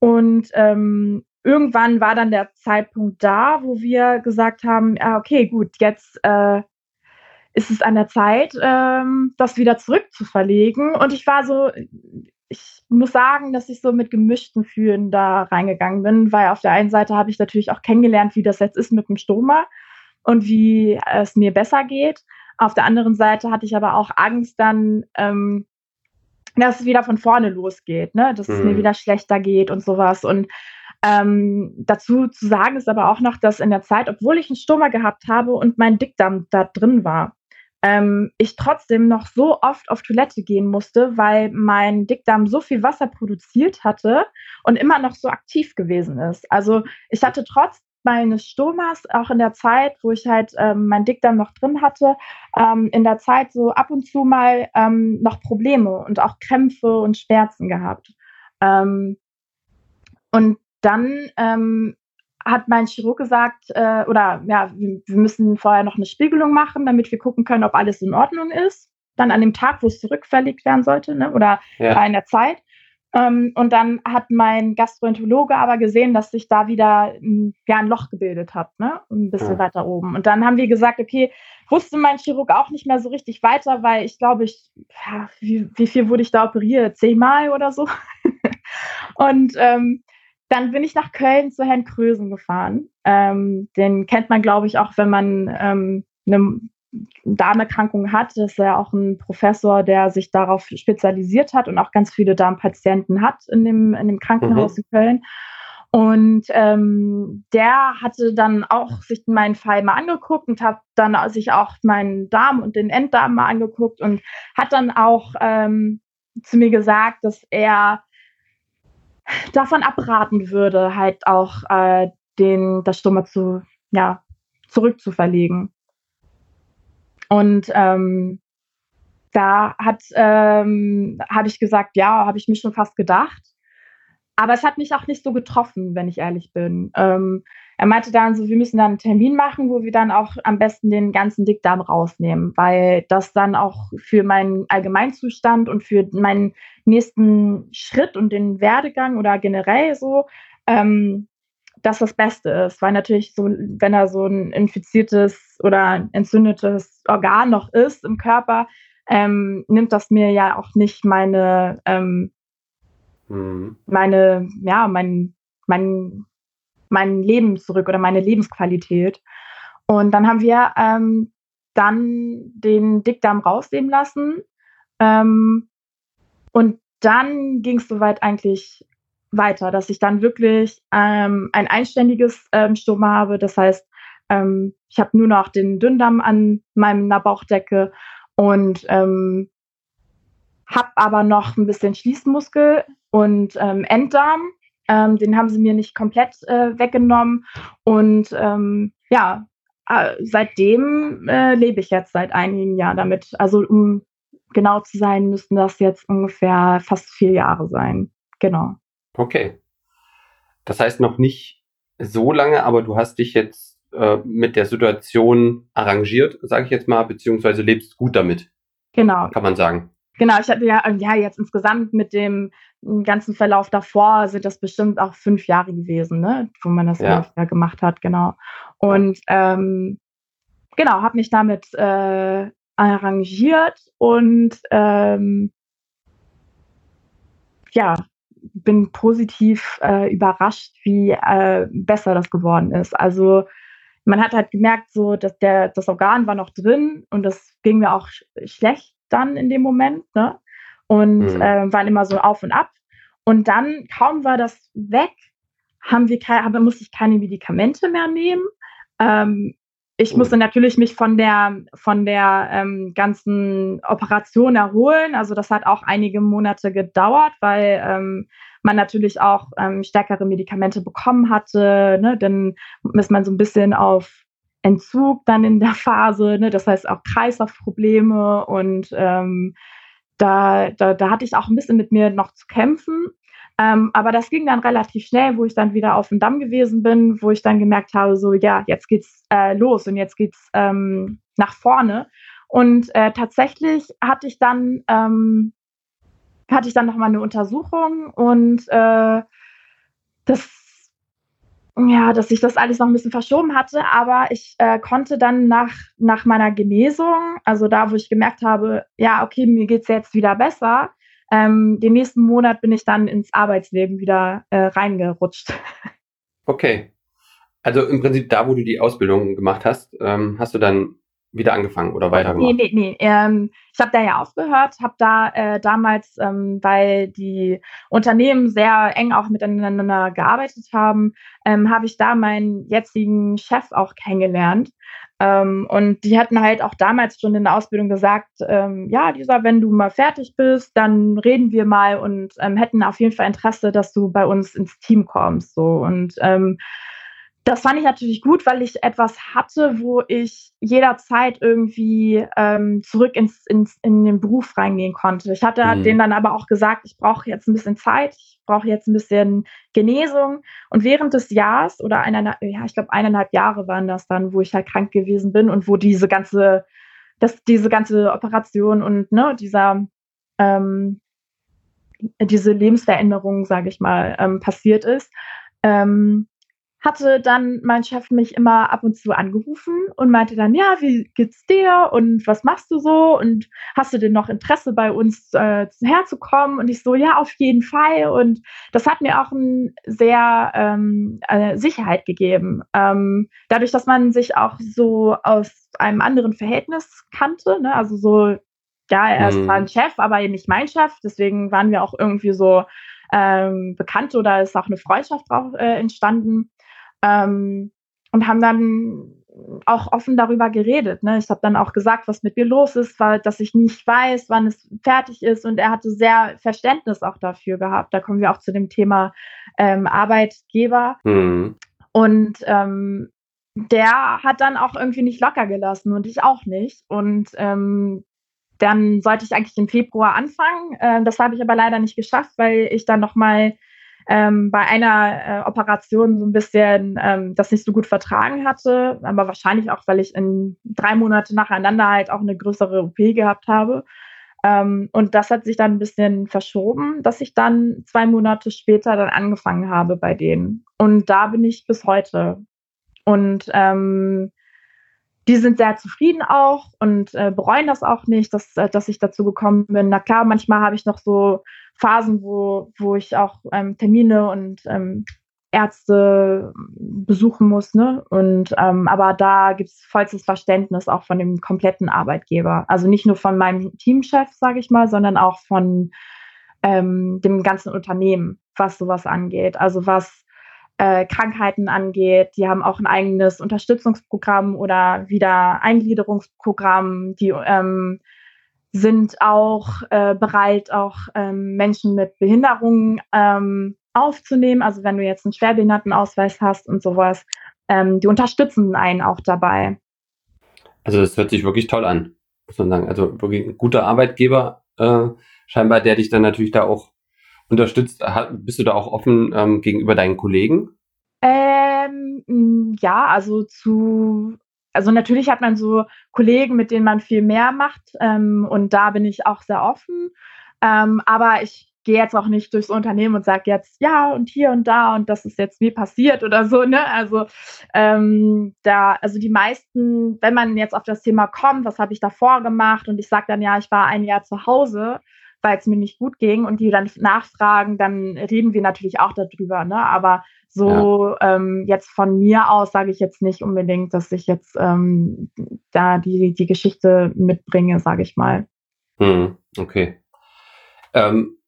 Und ähm, irgendwann war dann der Zeitpunkt da, wo wir gesagt haben, ja, okay, gut, jetzt äh, ist es an der Zeit, ähm, das wieder zurückzuverlegen. Und ich war so, ich muss sagen, dass ich so mit gemischten Fühlen da reingegangen bin, weil auf der einen Seite habe ich natürlich auch kennengelernt, wie das jetzt ist mit dem Stoma und wie es mir besser geht. Auf der anderen Seite hatte ich aber auch Angst dann, ähm, dass es wieder von vorne losgeht, ne? dass mhm. es mir mhm. wieder schlechter geht und sowas. Und ähm, dazu zu sagen ist aber auch noch, dass in der Zeit, obwohl ich einen Stoma gehabt habe und mein Dickdarm da drin war, ähm, ich trotzdem noch so oft auf Toilette gehen musste, weil mein Dickdarm so viel Wasser produziert hatte und immer noch so aktiv gewesen ist. Also ich hatte trotz meines Stomas, auch in der Zeit, wo ich halt ähm, mein Dickdarm noch drin hatte, ähm, in der Zeit so ab und zu mal ähm, noch Probleme und auch Krämpfe und Schmerzen gehabt. Ähm, und dann ähm, hat mein Chirurg gesagt, äh, oder ja, wir, wir, müssen vorher noch eine Spiegelung machen, damit wir gucken können, ob alles in Ordnung ist. Dann an dem Tag, wo es zurückverlegt werden sollte, ne, oder ja. in der Zeit. Ähm, und dann hat mein Gastroenterologe aber gesehen, dass sich da wieder ein, ja, ein Loch gebildet hat, ne? Ein bisschen ja. weiter oben. Und dann haben wir gesagt, okay, wusste mein Chirurg auch nicht mehr so richtig weiter, weil ich glaube, ich, ja, wie, wie viel wurde ich da operiert? Zehnmal oder so? Und ähm, dann bin ich nach Köln zu Herrn Krösen gefahren. Ähm, den kennt man, glaube ich, auch, wenn man ähm, eine Darmerkrankung hat. Das ist ja auch ein Professor, der sich darauf spezialisiert hat und auch ganz viele Darmpatienten hat in dem, in dem Krankenhaus mhm. in Köln. Und ähm, der hatte dann auch sich meinen Fall mal angeguckt und hat dann sich auch meinen Darm und den Enddarm mal angeguckt und hat dann auch ähm, zu mir gesagt, dass er davon abraten würde, halt auch äh, den, das Stoma zu, ja, zurückzuverlegen. Und ähm, da hat ähm, habe ich gesagt, ja, habe ich mir schon fast gedacht. Aber es hat mich auch nicht so getroffen, wenn ich ehrlich bin. Ähm, er meinte dann so, wir müssen dann einen Termin machen, wo wir dann auch am besten den ganzen Dickdarm rausnehmen, weil das dann auch für meinen Allgemeinzustand und für meinen nächsten Schritt und den Werdegang oder generell so, ähm, dass das Beste ist. Weil natürlich so, wenn er so ein infiziertes oder entzündetes Organ noch ist im Körper, ähm, nimmt das mir ja auch nicht meine ähm, mhm. meine, ja, mein, mein, mein Leben zurück oder meine Lebensqualität. Und dann haben wir ähm, dann den Dickdarm rausnehmen lassen. Ähm, und dann ging es soweit eigentlich weiter, dass ich dann wirklich ähm, ein einständiges ähm, Stoma habe. Das heißt, ähm, ich habe nur noch den Dünndarm an meiner Bauchdecke und ähm, habe aber noch ein bisschen Schließmuskel und ähm, Enddarm. Ähm, den haben sie mir nicht komplett äh, weggenommen. Und ähm, ja, äh, seitdem äh, lebe ich jetzt seit einigen Jahren damit. Also um genau zu sein, müssten das jetzt ungefähr fast vier Jahre sein. Genau. Okay. Das heißt noch nicht so lange, aber du hast dich jetzt äh, mit der Situation arrangiert, sage ich jetzt mal, beziehungsweise lebst gut damit. Genau. Kann man sagen. Genau, ich hatte ja, ja jetzt insgesamt mit dem ganzen Verlauf davor sind das bestimmt auch fünf Jahre gewesen, ne, wo man das ja. gemacht hat, genau. Und ähm, genau, habe mich damit äh, arrangiert und ähm, ja, bin positiv äh, überrascht, wie äh, besser das geworden ist. Also man hat halt gemerkt, so dass der das Organ war noch drin und das ging mir auch sch schlecht dann in dem Moment, ne? Und mhm. äh, waren immer so auf und ab. Und dann, kaum war das weg, haben wir keine, musste ich keine Medikamente mehr nehmen. Ähm, ich musste natürlich mich von der von der ähm, ganzen Operation erholen. Also das hat auch einige Monate gedauert, weil ähm, man natürlich auch ähm, stärkere Medikamente bekommen hatte. Ne? Dann ist man so ein bisschen auf Entzug dann in der Phase, ne? das heißt auch Kreislaufprobleme und ähm, da, da, da hatte ich auch ein bisschen mit mir noch zu kämpfen. Ähm, aber das ging dann relativ schnell, wo ich dann wieder auf dem Damm gewesen bin, wo ich dann gemerkt habe, so ja, jetzt geht's äh, los und jetzt geht's ähm, nach vorne. Und äh, tatsächlich hatte ich dann ähm, hatte ich dann noch mal eine Untersuchung und äh, das ja, dass ich das alles noch ein bisschen verschoben hatte, aber ich äh, konnte dann nach, nach meiner Genesung, also da, wo ich gemerkt habe, ja, okay, mir geht's jetzt wieder besser, ähm, den nächsten Monat bin ich dann ins Arbeitsleben wieder äh, reingerutscht. Okay. Also im Prinzip da, wo du die Ausbildung gemacht hast, ähm, hast du dann wieder angefangen oder weitergemacht? Nee, nee, nee. Ähm, ich habe da ja aufgehört, habe da äh, damals, ähm, weil die Unternehmen sehr eng auch miteinander gearbeitet haben, ähm, habe ich da meinen jetzigen Chef auch kennengelernt. Ähm, und die hatten halt auch damals schon in der Ausbildung gesagt, ähm, ja, Lisa, wenn du mal fertig bist, dann reden wir mal und ähm, hätten auf jeden Fall Interesse, dass du bei uns ins Team kommst. So und das fand ich natürlich gut, weil ich etwas hatte, wo ich jederzeit irgendwie ähm, zurück ins, ins, in den Beruf reingehen konnte. Ich hatte mhm. denen dann aber auch gesagt, ich brauche jetzt ein bisschen Zeit, ich brauche jetzt ein bisschen Genesung. Und während des Jahres oder eineinhalb, ja, ich glaube eineinhalb Jahre waren das dann, wo ich halt krank gewesen bin und wo diese ganze, das, diese ganze Operation und ne, dieser ähm, diese Lebensveränderung, sage ich mal, ähm, passiert ist. Ähm, hatte dann mein Chef mich immer ab und zu angerufen und meinte dann, ja, wie geht's dir und was machst du so und hast du denn noch Interesse bei uns äh, herzukommen? Und ich so, ja, auf jeden Fall. Und das hat mir auch ein sehr ähm, äh, Sicherheit gegeben. Ähm, dadurch, dass man sich auch so aus einem anderen Verhältnis kannte, ne? also so, ja, er ist zwar ein mhm. Chef, aber nicht mein Chef. Deswegen waren wir auch irgendwie so ähm, bekannt oder ist auch eine Freundschaft drauf äh, entstanden ähm, und haben dann auch offen darüber geredet. Ne? Ich habe dann auch gesagt, was mit mir los ist, weil dass ich nicht weiß, wann es fertig ist. Und er hatte sehr Verständnis auch dafür gehabt. Da kommen wir auch zu dem Thema ähm, Arbeitgeber. Mhm. Und ähm, der hat dann auch irgendwie nicht locker gelassen und ich auch nicht. Und ähm, dann sollte ich eigentlich im Februar anfangen. Äh, das habe ich aber leider nicht geschafft, weil ich dann noch mal ähm, bei einer äh, Operation so ein bisschen ähm, das nicht so gut vertragen hatte, aber wahrscheinlich auch, weil ich in drei Monate nacheinander halt auch eine größere OP gehabt habe. Ähm, und das hat sich dann ein bisschen verschoben, dass ich dann zwei Monate später dann angefangen habe bei denen. Und da bin ich bis heute. Und ähm, die sind sehr zufrieden auch und äh, bereuen das auch nicht, dass, äh, dass ich dazu gekommen bin. Na klar, manchmal habe ich noch so Phasen, wo, wo ich auch ähm, Termine und ähm, Ärzte besuchen muss, ne? Und ähm, aber da gibt es vollstes Verständnis auch von dem kompletten Arbeitgeber. Also nicht nur von meinem Teamchef, sage ich mal, sondern auch von ähm, dem ganzen Unternehmen, was sowas angeht. Also was äh, Krankheiten angeht. Die haben auch ein eigenes Unterstützungsprogramm oder Wiedereingliederungsprogramm. Die ähm, sind auch äh, bereit, auch ähm, Menschen mit Behinderungen ähm, aufzunehmen. Also wenn du jetzt einen Schwerbehindertenausweis hast und sowas, ähm, die unterstützen einen auch dabei. Also das hört sich wirklich toll an, muss man sagen. Also wirklich ein guter Arbeitgeber äh, scheinbar, der dich dann natürlich da auch unterstützt. Bist du da auch offen ähm, gegenüber deinen Kollegen? Ähm, ja, also zu also natürlich hat man so Kollegen, mit denen man viel mehr macht ähm, und da bin ich auch sehr offen. Ähm, aber ich gehe jetzt auch nicht durchs Unternehmen und sage jetzt ja und hier und da und das ist jetzt mir passiert oder so. Ne? Also ähm, da, also die meisten, wenn man jetzt auf das Thema kommt, was habe ich davor gemacht und ich sage dann ja, ich war ein Jahr zu Hause, weil es mir nicht gut ging und die dann nachfragen, dann reden wir natürlich auch darüber. Ne? Aber so ja. ähm, jetzt von mir aus sage ich jetzt nicht unbedingt, dass ich jetzt ähm, da die, die Geschichte mitbringe, sage ich mal. Hm, okay. Ähm,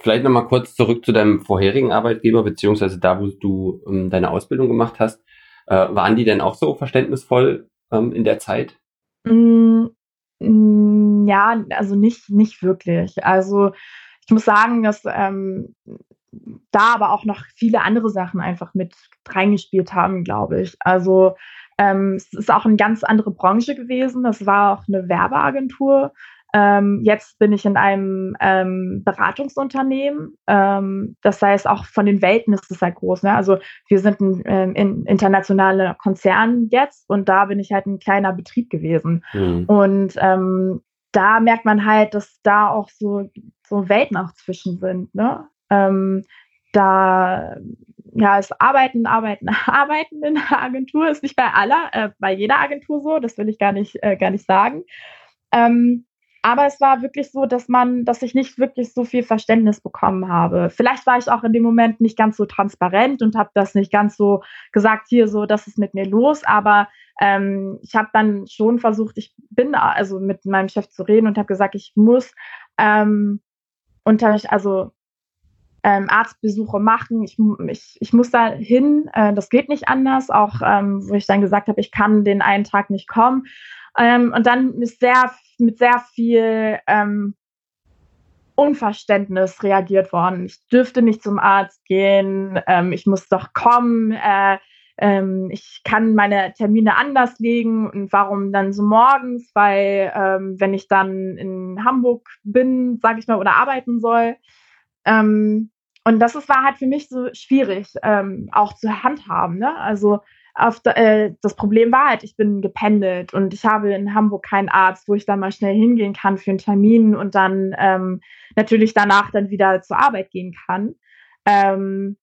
vielleicht nochmal kurz zurück zu deinem vorherigen Arbeitgeber, beziehungsweise da, wo du ähm, deine Ausbildung gemacht hast. Äh, waren die denn auch so verständnisvoll ähm, in der Zeit? Mm, mm, ja, also nicht, nicht wirklich. Also ich muss sagen, dass ähm, da aber auch noch viele andere Sachen einfach mit reingespielt haben, glaube ich. Also ähm, es ist auch eine ganz andere Branche gewesen. Das war auch eine Werbeagentur. Ähm, jetzt bin ich in einem ähm, Beratungsunternehmen. Ähm, das heißt, auch von den Welten ist es halt groß. Ne? Also wir sind ein ähm, in, internationaler Konzern jetzt und da bin ich halt ein kleiner Betrieb gewesen. Mhm. Und ähm, da merkt man halt, dass da auch so, so Welten auch zwischen sind. Ne? Ähm, da ja, es arbeiten, arbeiten, arbeiten in der Agentur ist nicht bei aller, äh, bei jeder Agentur so, das will ich gar nicht, äh, gar nicht sagen. Ähm, aber es war wirklich so, dass man, dass ich nicht wirklich so viel Verständnis bekommen habe. Vielleicht war ich auch in dem Moment nicht ganz so transparent und habe das nicht ganz so gesagt, hier so, das ist mit mir los. Aber ähm, ich habe dann schon versucht, ich bin also mit meinem Chef zu reden und habe gesagt, ich muss ähm, unter, also ähm, Arztbesuche machen. Ich, ich, ich muss da hin, äh, das geht nicht anders, auch ähm, wo ich dann gesagt habe, ich kann den einen Tag nicht kommen. Ähm, und dann ist sehr, mit sehr viel ähm, Unverständnis reagiert worden. Ich dürfte nicht zum Arzt gehen, ähm, ich muss doch kommen, äh, ähm, ich kann meine Termine anders legen und warum dann so morgens, weil ähm, wenn ich dann in Hamburg bin, sage ich mal, oder arbeiten soll, ähm, und das ist, war halt für mich so schwierig, ähm, auch zu handhaben. Ne? Also auf, äh, das Problem war halt, ich bin gependelt und ich habe in Hamburg keinen Arzt, wo ich dann mal schnell hingehen kann für einen Termin und dann ähm, natürlich danach dann wieder zur Arbeit gehen kann. Ähm,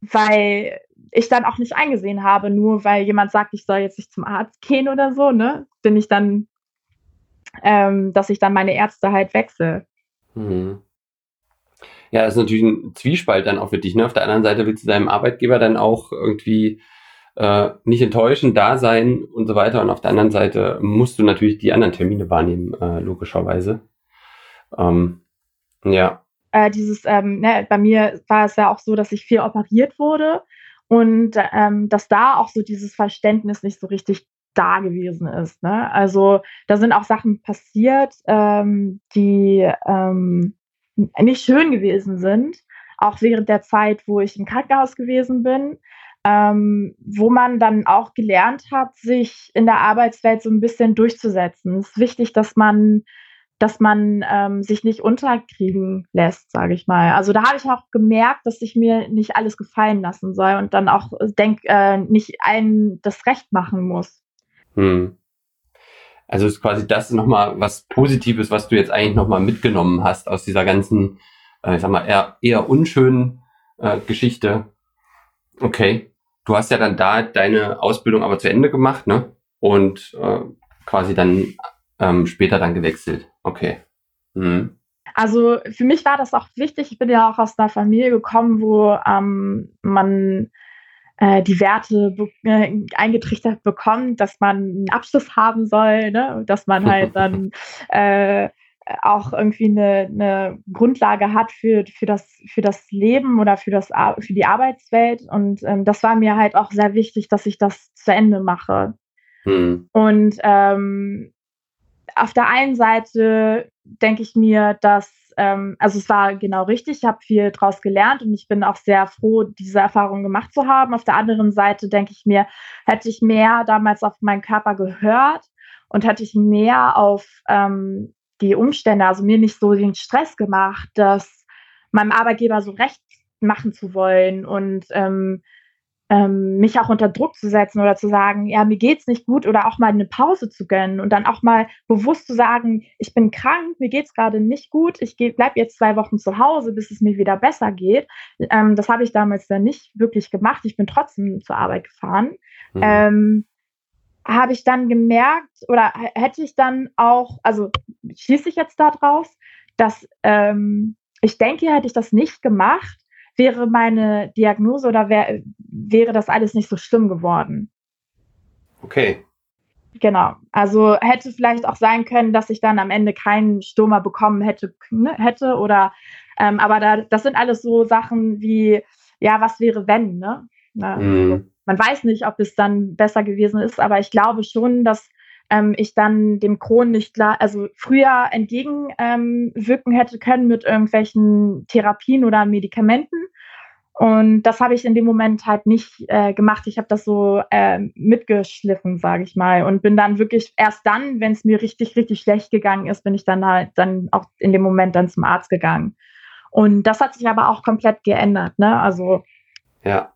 weil ich dann auch nicht eingesehen habe, nur weil jemand sagt, ich soll jetzt nicht zum Arzt gehen oder so, ne, bin ich dann, ähm, dass ich dann meine Ärzte halt wechsle. Mhm. Ja, das ist natürlich ein Zwiespalt dann auch für dich. Ne? Auf der anderen Seite willst du deinem Arbeitgeber dann auch irgendwie äh, nicht enttäuschen, da sein und so weiter. Und auf der anderen Seite musst du natürlich die anderen Termine wahrnehmen, äh, logischerweise. Ähm, ja. Äh, dieses, ähm, ne, bei mir war es ja auch so, dass ich viel operiert wurde und ähm, dass da auch so dieses Verständnis nicht so richtig da gewesen ist. Ne? Also da sind auch Sachen passiert, ähm, die ähm, nicht schön gewesen sind, auch während der Zeit, wo ich im Krankenhaus gewesen bin, ähm, wo man dann auch gelernt hat, sich in der Arbeitswelt so ein bisschen durchzusetzen. Es ist wichtig, dass man dass man ähm, sich nicht unterkriegen lässt, sage ich mal. Also da habe ich auch gemerkt, dass ich mir nicht alles gefallen lassen soll und dann auch denk, äh, nicht allen das Recht machen muss. Hm. Also ist quasi das nochmal was Positives, was du jetzt eigentlich nochmal mitgenommen hast aus dieser ganzen, äh, ich sag mal, eher, eher unschönen äh, Geschichte. Okay. Du hast ja dann da deine Ausbildung aber zu Ende gemacht, ne? Und äh, quasi dann ähm, später dann gewechselt. Okay. Mhm. Also für mich war das auch wichtig. Ich bin ja auch aus einer Familie gekommen, wo ähm, man äh, die Werte be äh, eingetrichtert bekommt, dass man einen Abschluss haben soll, ne? dass man halt dann äh, auch irgendwie eine, eine Grundlage hat für, für, das, für das Leben oder für, das, für die Arbeitswelt. Und ähm, das war mir halt auch sehr wichtig, dass ich das zu Ende mache. Hm. Und ähm, auf der einen Seite denke ich mir, dass, ähm, also es war genau richtig, ich habe viel daraus gelernt und ich bin auch sehr froh, diese Erfahrung gemacht zu haben. Auf der anderen Seite denke ich mir, hätte ich mehr damals auf meinen Körper gehört und hätte ich mehr auf ähm, die Umstände, also mir nicht so den Stress gemacht, dass meinem Arbeitgeber so recht machen zu wollen und ähm, ähm, mich auch unter Druck zu setzen oder zu sagen, ja, mir geht's nicht gut oder auch mal eine Pause zu gönnen und dann auch mal bewusst zu sagen, ich bin krank, mir geht's gerade nicht gut, ich bleib jetzt zwei Wochen zu Hause, bis es mir wieder besser geht. Ähm, das habe ich damals dann nicht wirklich gemacht. Ich bin trotzdem zur Arbeit gefahren. Mhm. Ähm, habe ich dann gemerkt oder hätte ich dann auch, also schließe ich jetzt daraus, dass ähm, ich denke, hätte ich das nicht gemacht, wäre meine Diagnose oder wär, wäre das alles nicht so schlimm geworden. Okay. Genau. Also hätte vielleicht auch sein können, dass ich dann am Ende keinen Stoma bekommen hätte, ne, hätte oder ähm, aber da, das sind alles so Sachen wie, ja, was wäre wenn, ne? Na, mm. Man weiß nicht, ob es dann besser gewesen ist, aber ich glaube schon, dass ähm, ich dann dem Kron nicht klar, also früher entgegenwirken ähm, hätte können mit irgendwelchen Therapien oder Medikamenten. Und das habe ich in dem Moment halt nicht äh, gemacht. Ich habe das so äh, mitgeschliffen, sage ich mal, und bin dann wirklich erst dann, wenn es mir richtig, richtig schlecht gegangen ist, bin ich dann halt dann auch in dem Moment dann zum Arzt gegangen. Und das hat sich aber auch komplett geändert, ne? Also ja.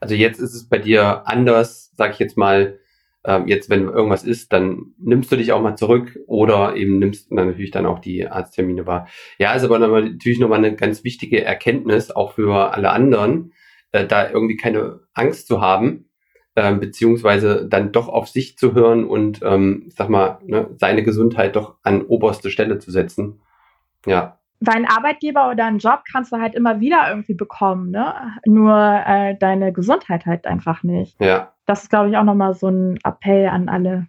Also jetzt ist es bei dir anders, sage ich jetzt mal, ähm, jetzt, wenn irgendwas ist, dann nimmst du dich auch mal zurück oder eben nimmst dann natürlich dann auch die Arzttermine wahr. Ja, ist aber natürlich nochmal eine ganz wichtige Erkenntnis, auch für alle anderen, äh, da irgendwie keine Angst zu haben, äh, beziehungsweise dann doch auf sich zu hören und, ähm, sag mal, ne, seine Gesundheit doch an oberste Stelle zu setzen. Ja, deinen Arbeitgeber oder einen Job kannst du halt immer wieder irgendwie bekommen, ne? Nur äh, deine Gesundheit halt einfach nicht. Ja. Das ist, glaube ich, auch nochmal so ein Appell an alle.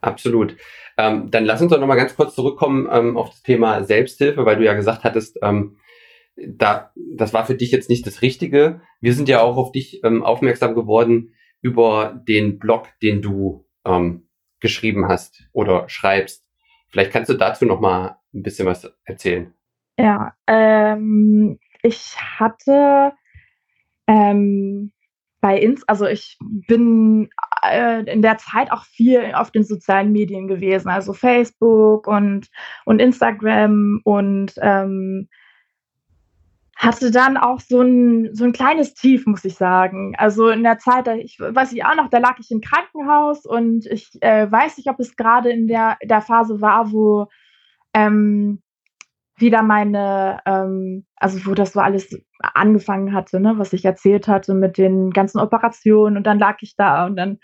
Absolut. Ähm, dann lass uns doch nochmal ganz kurz zurückkommen ähm, auf das Thema Selbsthilfe, weil du ja gesagt hattest, ähm, da, das war für dich jetzt nicht das Richtige. Wir sind ja auch auf dich ähm, aufmerksam geworden über den Blog, den du ähm, geschrieben hast oder schreibst. Vielleicht kannst du dazu nochmal ein bisschen was erzählen. Ja, ähm, ich hatte ähm, bei Ins, also ich bin äh, in der Zeit auch viel auf den sozialen Medien gewesen, also Facebook und, und Instagram und ähm, hatte dann auch so ein, so ein kleines Tief, muss ich sagen. Also in der Zeit, ich weiß ich auch noch, da lag ich im Krankenhaus und ich äh, weiß nicht, ob es gerade in der, der Phase war, wo ähm, wieder meine, ähm, also wo das so alles angefangen hatte, ne, was ich erzählt hatte mit den ganzen Operationen und dann lag ich da und dann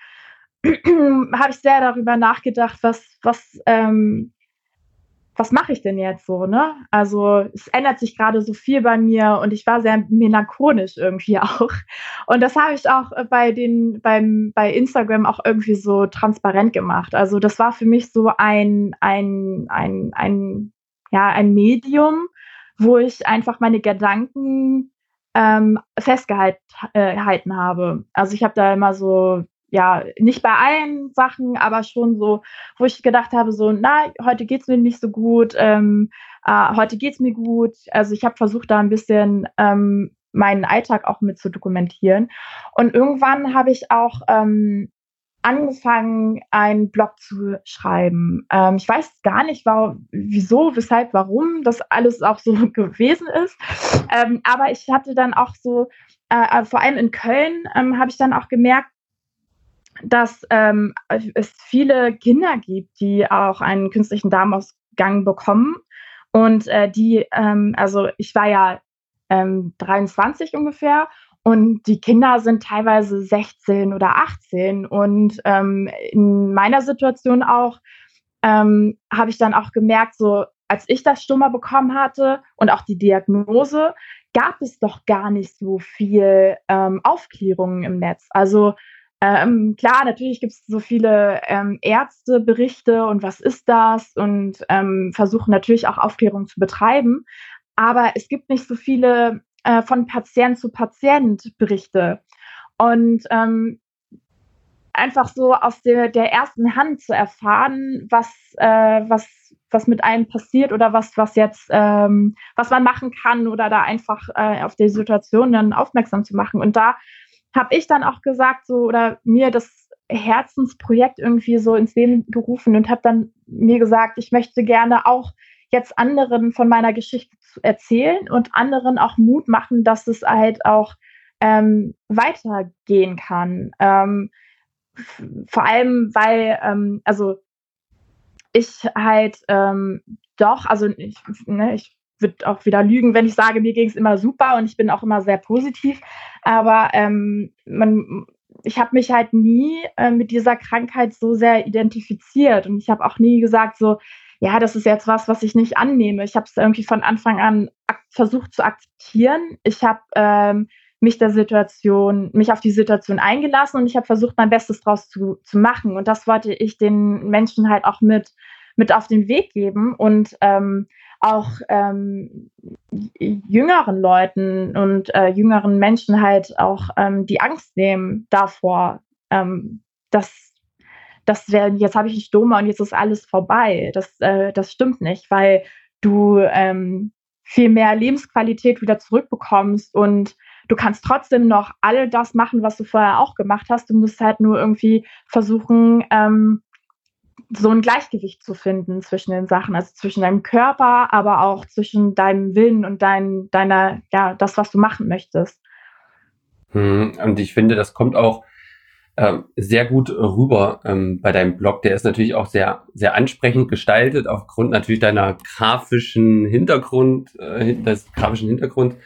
habe ich sehr darüber nachgedacht, was, was, ähm, was mache ich denn jetzt so, ne? Also es ändert sich gerade so viel bei mir und ich war sehr melancholisch irgendwie auch. Und das habe ich auch bei den, beim, bei Instagram auch irgendwie so transparent gemacht. Also das war für mich so ein, ein, ein, ein, ja, ein Medium, wo ich einfach meine Gedanken ähm, festgehalten äh, habe. Also ich habe da immer so ja, nicht bei allen Sachen, aber schon so, wo ich gedacht habe, so, na, heute geht's mir nicht so gut, ähm, äh, heute geht's mir gut. Also ich habe versucht, da ein bisschen ähm, meinen Alltag auch mit zu dokumentieren. Und irgendwann habe ich auch ähm, angefangen, einen Blog zu schreiben. Ähm, ich weiß gar nicht, warum, wieso, weshalb, warum das alles auch so gewesen ist. Ähm, aber ich hatte dann auch so, äh, vor allem in Köln, ähm, habe ich dann auch gemerkt, dass ähm, es viele Kinder gibt, die auch einen künstlichen Darmausgang bekommen. Und äh, die, ähm, also ich war ja ähm, 23 ungefähr und die Kinder sind teilweise 16 oder 18. Und ähm, in meiner Situation auch ähm, habe ich dann auch gemerkt, so als ich das Stummer bekommen hatte und auch die Diagnose, gab es doch gar nicht so viel ähm, Aufklärung im Netz. Also ähm, klar, natürlich gibt es so viele ähm, Ärzteberichte und was ist das und ähm, versuchen natürlich auch Aufklärung zu betreiben. Aber es gibt nicht so viele äh, von Patient zu Patient Berichte. Und ähm, einfach so aus der, der ersten Hand zu erfahren, was, äh, was, was mit einem passiert oder was, was jetzt, ähm, was man machen kann oder da einfach äh, auf die Situation dann aufmerksam zu machen. Und da habe ich dann auch gesagt, so oder mir das Herzensprojekt irgendwie so ins Leben gerufen und habe dann mir gesagt, ich möchte gerne auch jetzt anderen von meiner Geschichte erzählen und anderen auch Mut machen, dass es halt auch ähm, weitergehen kann. Ähm, vor allem, weil, ähm, also ich halt ähm, doch, also ich, ne, ich würde auch wieder lügen, wenn ich sage, mir ging es immer super und ich bin auch immer sehr positiv. Aber ähm, man, ich habe mich halt nie äh, mit dieser Krankheit so sehr identifiziert und ich habe auch nie gesagt so, ja, das ist jetzt was, was ich nicht annehme. Ich habe es irgendwie von Anfang an versucht zu akzeptieren. Ich habe ähm, mich der Situation, mich auf die Situation eingelassen und ich habe versucht, mein Bestes draus zu, zu machen. Und das wollte ich den Menschen halt auch mit, mit auf den Weg geben. Und ähm, auch ähm, jüngeren Leuten und äh, jüngeren Menschen halt auch ähm, die Angst nehmen davor, ähm, dass das wäre, jetzt habe ich einen Stoma und jetzt ist alles vorbei. Das, äh, das stimmt nicht, weil du ähm, viel mehr Lebensqualität wieder zurückbekommst und du kannst trotzdem noch all das machen, was du vorher auch gemacht hast. Du musst halt nur irgendwie versuchen, ähm, so ein Gleichgewicht zu finden zwischen den Sachen, also zwischen deinem Körper, aber auch zwischen deinem Willen und dein, deiner, ja, das, was du machen möchtest. Hm, und ich finde, das kommt auch äh, sehr gut rüber ähm, bei deinem Blog. Der ist natürlich auch sehr, sehr ansprechend gestaltet, aufgrund natürlich deiner grafischen Hintergrund, äh, des grafischen Hintergrund.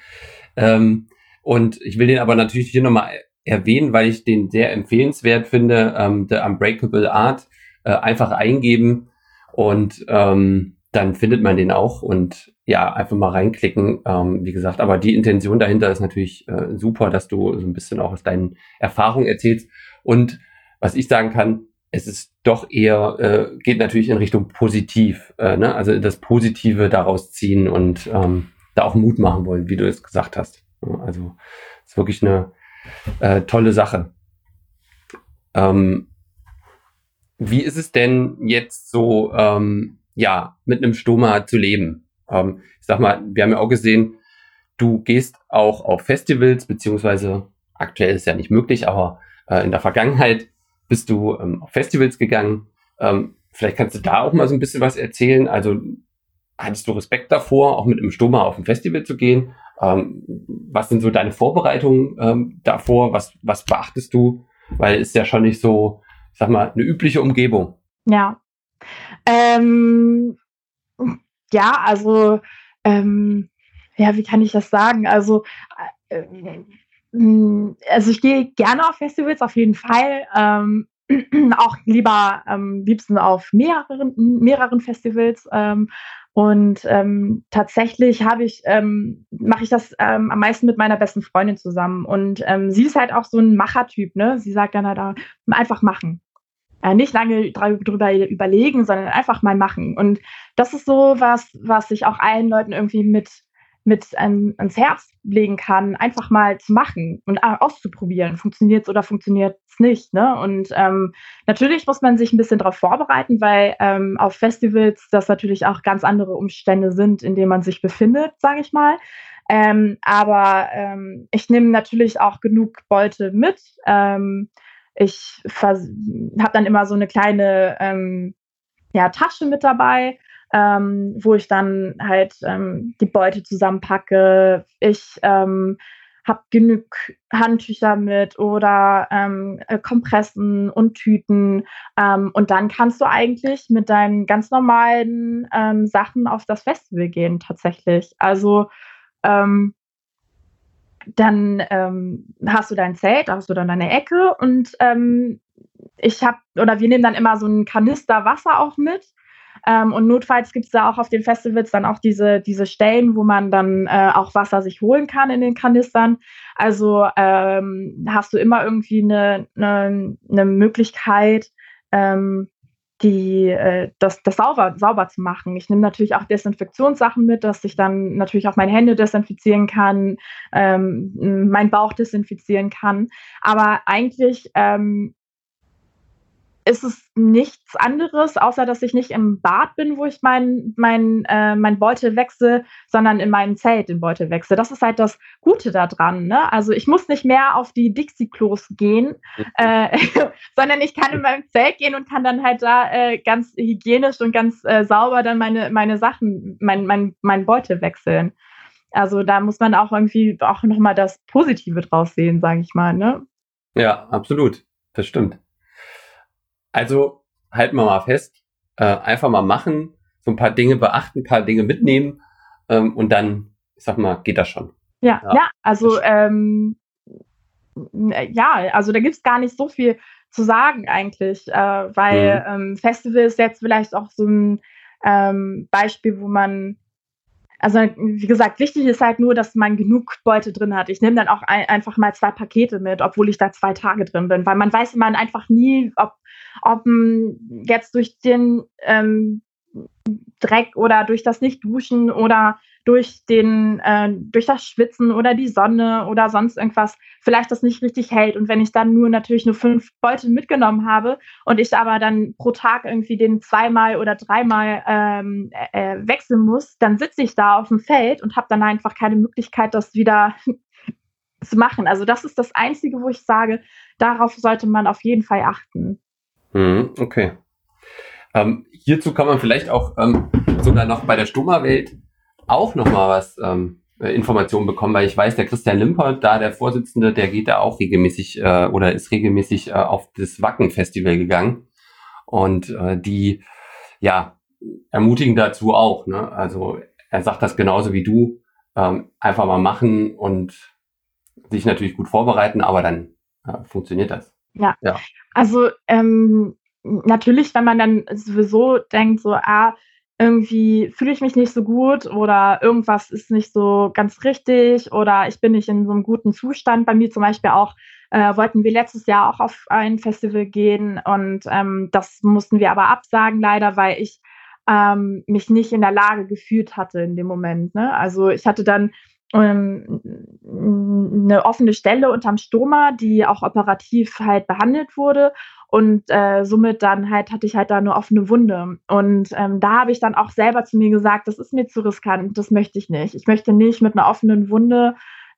Ähm, und ich will den aber natürlich hier nochmal erwähnen, weil ich den sehr empfehlenswert finde, ähm, The Unbreakable Art äh, einfach eingeben und ähm, dann findet man den auch und ja, einfach mal reinklicken, ähm, wie gesagt. Aber die Intention dahinter ist natürlich äh, super, dass du so ein bisschen auch aus deinen Erfahrungen erzählst. Und was ich sagen kann, es ist doch eher, äh, geht natürlich in Richtung positiv, äh, ne? also das Positive daraus ziehen und ähm, da auch Mut machen wollen, wie du es gesagt hast. Also ist wirklich eine äh, tolle Sache. Ähm, wie ist es denn jetzt so, ähm, ja, mit einem Stoma zu leben? Ähm, ich sag mal, wir haben ja auch gesehen, du gehst auch auf Festivals, beziehungsweise aktuell ist ja nicht möglich, aber äh, in der Vergangenheit bist du ähm, auf Festivals gegangen. Ähm, vielleicht kannst du da auch mal so ein bisschen was erzählen. Also hattest du Respekt davor, auch mit einem Stoma auf ein Festival zu gehen? Ähm, was sind so deine Vorbereitungen ähm, davor? Was, was beachtest du? Weil es ist ja schon nicht so, sag mal, eine übliche Umgebung. Ja. Ähm, ja, also ähm, ja, wie kann ich das sagen? Also, äh, äh, also ich gehe gerne auf Festivals, auf jeden Fall. Ähm, auch lieber am ähm, liebsten auf mehreren, mehreren Festivals. Ähm, und ähm, tatsächlich habe ich, ähm, mache ich das ähm, am meisten mit meiner besten Freundin zusammen. Und ähm, sie ist halt auch so ein Machertyp, ne? Sie sagt dann halt auch, einfach machen. Äh, nicht lange drüber überlegen, sondern einfach mal machen. Und das ist so was, was ich auch allen Leuten irgendwie mit mit ähm, ans Herz legen kann, einfach mal zu machen und äh, auszuprobieren. Funktioniert es oder funktioniert es nicht. Ne? Und ähm, natürlich muss man sich ein bisschen darauf vorbereiten, weil ähm, auf Festivals das natürlich auch ganz andere Umstände sind, in denen man sich befindet, sage ich mal. Ähm, aber ähm, ich nehme natürlich auch genug Beute mit. Ähm, ich habe dann immer so eine kleine ähm, ja, Tasche mit dabei ähm, wo ich dann halt ähm, die Beute zusammenpacke. Ich ähm, habe genug Handtücher mit oder ähm, äh, Kompressen und Tüten. Ähm, und dann kannst du eigentlich mit deinen ganz normalen ähm, Sachen auf das Festival gehen, tatsächlich. Also ähm, dann ähm, hast du dein Zelt, hast du dann deine Ecke und ähm, ich habe, oder wir nehmen dann immer so einen Kanister Wasser auch mit ähm, und notfalls gibt es da auch auf den Festivals dann auch diese, diese Stellen, wo man dann äh, auch Wasser sich holen kann in den Kanistern. Also ähm, hast du immer irgendwie eine, eine, eine Möglichkeit, ähm, die, äh, das, das sauber, sauber zu machen. Ich nehme natürlich auch Desinfektionssachen mit, dass ich dann natürlich auch meine Hände desinfizieren kann, ähm, meinen Bauch desinfizieren kann. Aber eigentlich ähm, ist es nichts anderes, außer dass ich nicht im Bad bin, wo ich mein, mein, äh, mein Beutel wechsle, sondern in meinem Zelt den Beutel wechsle. Das ist halt das Gute daran. Ne? Also ich muss nicht mehr auf die Dixie-Klos gehen, äh, sondern ich kann in meinem Zelt gehen und kann dann halt da äh, ganz hygienisch und ganz äh, sauber dann meine, meine Sachen, mein, mein, mein Beutel wechseln. Also da muss man auch irgendwie auch nochmal das Positive draus sehen, sage ich mal. Ne? Ja, absolut. Das stimmt. Also halten wir mal fest, äh, einfach mal machen, so ein paar Dinge beachten, ein paar Dinge mitnehmen ähm, und dann, ich sag mal, geht das schon. Ja, ja, ja also ähm, ja, also da gibt's gar nicht so viel zu sagen eigentlich, äh, weil mhm. ähm, Festival ist jetzt vielleicht auch so ein ähm, Beispiel, wo man also wie gesagt, wichtig ist halt nur, dass man genug Beute drin hat. Ich nehme dann auch ein, einfach mal zwei Pakete mit, obwohl ich da zwei Tage drin bin, weil man weiß man einfach nie, ob, ob jetzt durch den ähm, Dreck oder durch das Nicht-Duschen oder durch den, äh, durch das Schwitzen oder die Sonne oder sonst irgendwas vielleicht das nicht richtig hält. Und wenn ich dann nur natürlich nur fünf Beutel mitgenommen habe und ich aber dann pro Tag irgendwie den zweimal oder dreimal ähm, äh, äh wechseln muss, dann sitze ich da auf dem Feld und habe dann einfach keine Möglichkeit, das wieder zu machen. Also das ist das Einzige, wo ich sage, darauf sollte man auf jeden Fall achten. Mhm, okay. Ähm, hierzu kann man vielleicht auch ähm, sogar noch bei der Stoma-Welt auch noch mal was ähm, äh, Informationen bekommen, weil ich weiß, der Christian Limpert, da der Vorsitzende, der geht da auch regelmäßig äh, oder ist regelmäßig äh, auf das Wacken-Festival gegangen. Und äh, die, ja, ermutigen dazu auch. Ne? Also er sagt das genauso wie du. Ähm, einfach mal machen und sich natürlich gut vorbereiten, aber dann äh, funktioniert das. Ja. ja. Also ähm, natürlich, wenn man dann sowieso denkt, so, ah, irgendwie fühle ich mich nicht so gut oder irgendwas ist nicht so ganz richtig oder ich bin nicht in so einem guten Zustand. Bei mir zum Beispiel auch äh, wollten wir letztes Jahr auch auf ein Festival gehen und ähm, das mussten wir aber absagen leider, weil ich ähm, mich nicht in der Lage gefühlt hatte in dem Moment. Ne? Also ich hatte dann ähm, eine offene Stelle unterm Stoma, die auch operativ halt behandelt wurde. Und äh, somit dann halt hatte ich halt da eine offene Wunde. Und ähm, da habe ich dann auch selber zu mir gesagt, das ist mir zu riskant, das möchte ich nicht. Ich möchte nicht mit einer offenen Wunde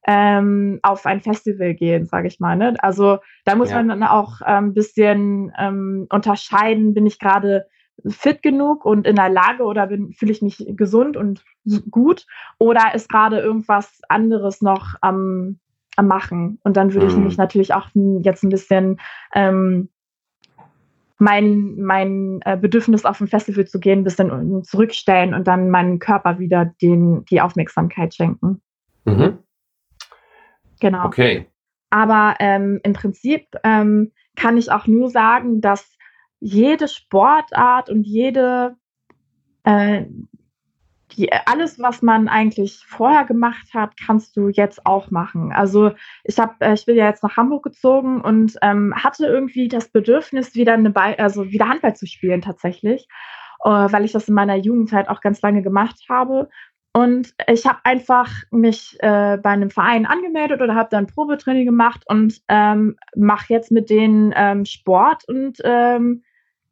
ähm, auf ein Festival gehen, sage ich mal. Ne? Also da muss ja. man dann auch ein ähm, bisschen ähm, unterscheiden, bin ich gerade fit genug und in der Lage oder fühle ich mich gesund und gut oder ist gerade irgendwas anderes noch am, am machen. Und dann würde mhm. ich mich natürlich auch jetzt ein bisschen ähm, mein, mein äh, Bedürfnis auf ein Festival zu gehen, ein bisschen zurückstellen und dann meinem Körper wieder den, die Aufmerksamkeit schenken. Mhm. Genau. Okay. Aber ähm, im Prinzip ähm, kann ich auch nur sagen, dass jede Sportart und jede äh, die, alles, was man eigentlich vorher gemacht hat, kannst du jetzt auch machen. Also ich habe, äh, ich bin ja jetzt nach Hamburg gezogen und ähm, hatte irgendwie das Bedürfnis, wieder eine Ball, also wieder Handball zu spielen tatsächlich, äh, weil ich das in meiner Jugendzeit auch ganz lange gemacht habe. Und ich habe einfach mich äh, bei einem Verein angemeldet oder habe dann Probetraining gemacht und ähm, mache jetzt mit denen ähm, Sport und ähm,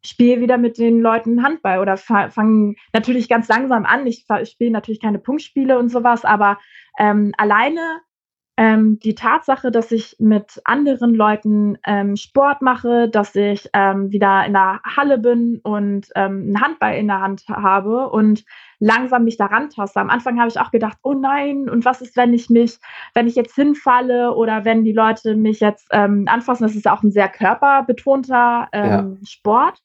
spiele wieder mit den Leuten Handball oder fange natürlich ganz langsam an. Ich spiele natürlich keine Punktspiele und sowas, aber ähm, alleine ähm, die Tatsache, dass ich mit anderen Leuten ähm, Sport mache, dass ich ähm, wieder in der Halle bin und ähm, einen Handball in der Hand habe und langsam mich daran taste. Am Anfang habe ich auch gedacht, oh nein, und was ist, wenn ich mich, wenn ich jetzt hinfalle oder wenn die Leute mich jetzt ähm, anfassen? Das ist ja auch ein sehr körperbetonter ähm, ja. Sport.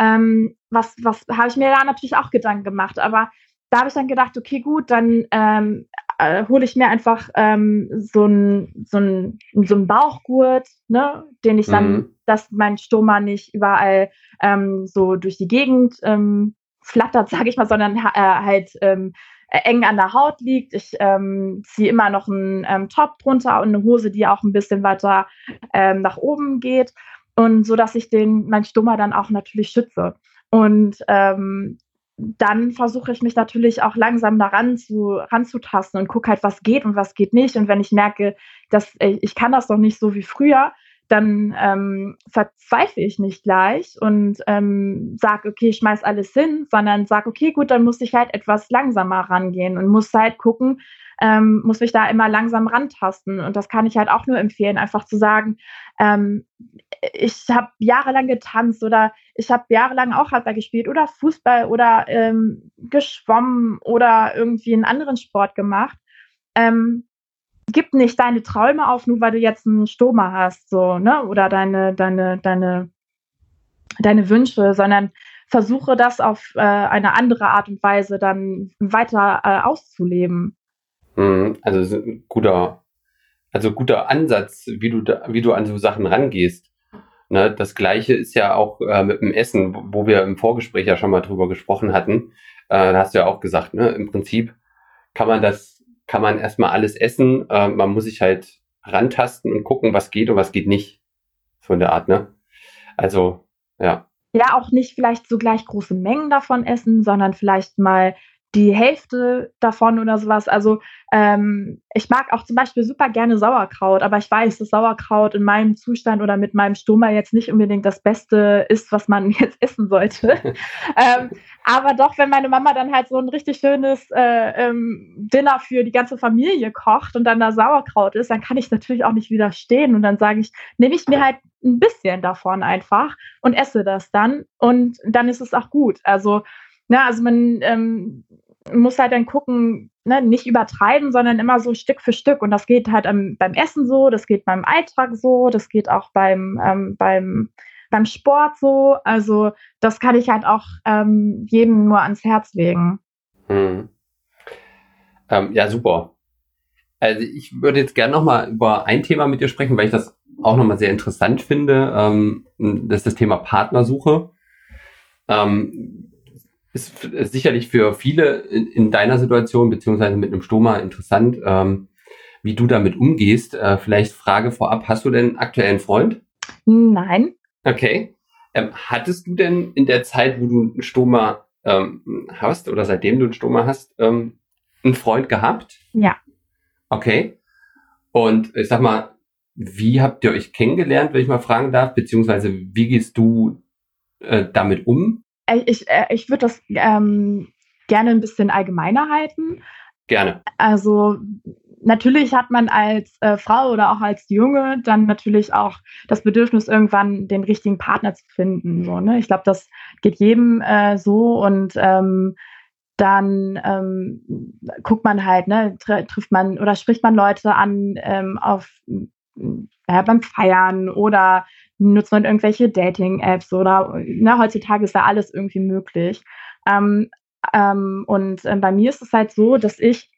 Ähm, was was habe ich mir da natürlich auch Gedanken gemacht. Aber da habe ich dann gedacht, okay, gut, dann ähm, äh, hole ich mir einfach ähm, so einen so ein, so ein Bauchgurt, ne, den ich dann, mhm. dass mein Stoma nicht überall ähm, so durch die Gegend ähm, flattert, sage ich mal, sondern äh, halt ähm, eng an der Haut liegt. Ich ähm, ziehe immer noch einen ähm, Top drunter und eine Hose, die auch ein bisschen weiter ähm, nach oben geht. Und so dass ich den, mein Stoma dann auch natürlich schütze. Und ähm, dann versuche ich mich natürlich auch langsam daran zu, ranzutasten und gucke halt, was geht und was geht nicht. Und wenn ich merke, dass ich, ich kann das doch nicht so wie früher, dann ähm, verzweifle ich nicht gleich und ähm, sage, okay, ich schmeiß alles hin, sondern sage, okay, gut, dann muss ich halt etwas langsamer rangehen und muss halt gucken, ähm, muss mich da immer langsam rantasten. Und das kann ich halt auch nur empfehlen, einfach zu sagen, ähm, ich habe jahrelang getanzt oder ich habe jahrelang auch Handball gespielt oder Fußball oder ähm, geschwommen oder irgendwie einen anderen Sport gemacht. Ähm, gib nicht deine Träume auf, nur weil du jetzt einen Stoma hast, so, ne? Oder deine, deine, deine, deine Wünsche, sondern versuche das auf äh, eine andere Art und Weise dann weiter äh, auszuleben. Mhm, also guter, also guter Ansatz, wie du da, wie du an so Sachen rangehst. Ne, das gleiche ist ja auch äh, mit dem Essen, wo wir im Vorgespräch ja schon mal drüber gesprochen hatten. Äh, da hast du ja auch gesagt, ne, im Prinzip kann man das, kann man erstmal alles essen. Äh, man muss sich halt rantasten und gucken, was geht und was geht nicht. So in der Art, ne? Also, ja. Ja, auch nicht vielleicht so gleich große Mengen davon essen, sondern vielleicht mal die Hälfte davon oder sowas. Also ähm, ich mag auch zum Beispiel super gerne Sauerkraut, aber ich weiß, dass Sauerkraut in meinem Zustand oder mit meinem Stoma jetzt nicht unbedingt das Beste ist, was man jetzt essen sollte. ähm, aber doch, wenn meine Mama dann halt so ein richtig schönes äh, ähm, Dinner für die ganze Familie kocht und dann da Sauerkraut ist, dann kann ich natürlich auch nicht widerstehen und dann sage ich, nehme ich mir halt ein bisschen davon einfach und esse das dann und dann ist es auch gut. Also Ne, also man ähm, muss halt dann gucken, ne, nicht übertreiben, sondern immer so Stück für Stück. Und das geht halt am, beim Essen so, das geht beim Alltag so, das geht auch beim, ähm, beim, beim Sport so. Also das kann ich halt auch ähm, jedem nur ans Herz legen. Hm. Ähm, ja, super. Also ich würde jetzt gerne nochmal über ein Thema mit dir sprechen, weil ich das auch nochmal sehr interessant finde. Ähm, das ist das Thema Partnersuche. Ähm, ist sicherlich für viele in, in, deiner Situation beziehungsweise mit einem Stoma interessant, ähm, wie du damit umgehst. Äh, vielleicht Frage vorab, hast du denn aktuell einen Freund? Nein. Okay. Ähm, hattest du denn in der Zeit, wo du einen Stoma ähm, hast oder seitdem du einen Stoma hast, ähm, einen Freund gehabt? Ja. Okay. Und ich sag mal, wie habt ihr euch kennengelernt, wenn ich mal fragen darf, beziehungsweise wie gehst du äh, damit um? Äh, ich, äh, ich würde das ähm, gerne ein bisschen allgemeiner halten. Gerne. Also natürlich hat man als äh, Frau oder auch als Junge dann natürlich auch das Bedürfnis, irgendwann den richtigen Partner zu finden. So, ne? Ich glaube, das geht jedem äh, so und ähm, dann ähm, guckt man halt, ne, tr trifft man oder spricht man Leute an ähm, auf ja, beim Feiern oder nutzen dann irgendwelche Dating-Apps oder na, ne, heutzutage ist da alles irgendwie möglich. Ähm, ähm, und äh, bei mir ist es halt so, dass ich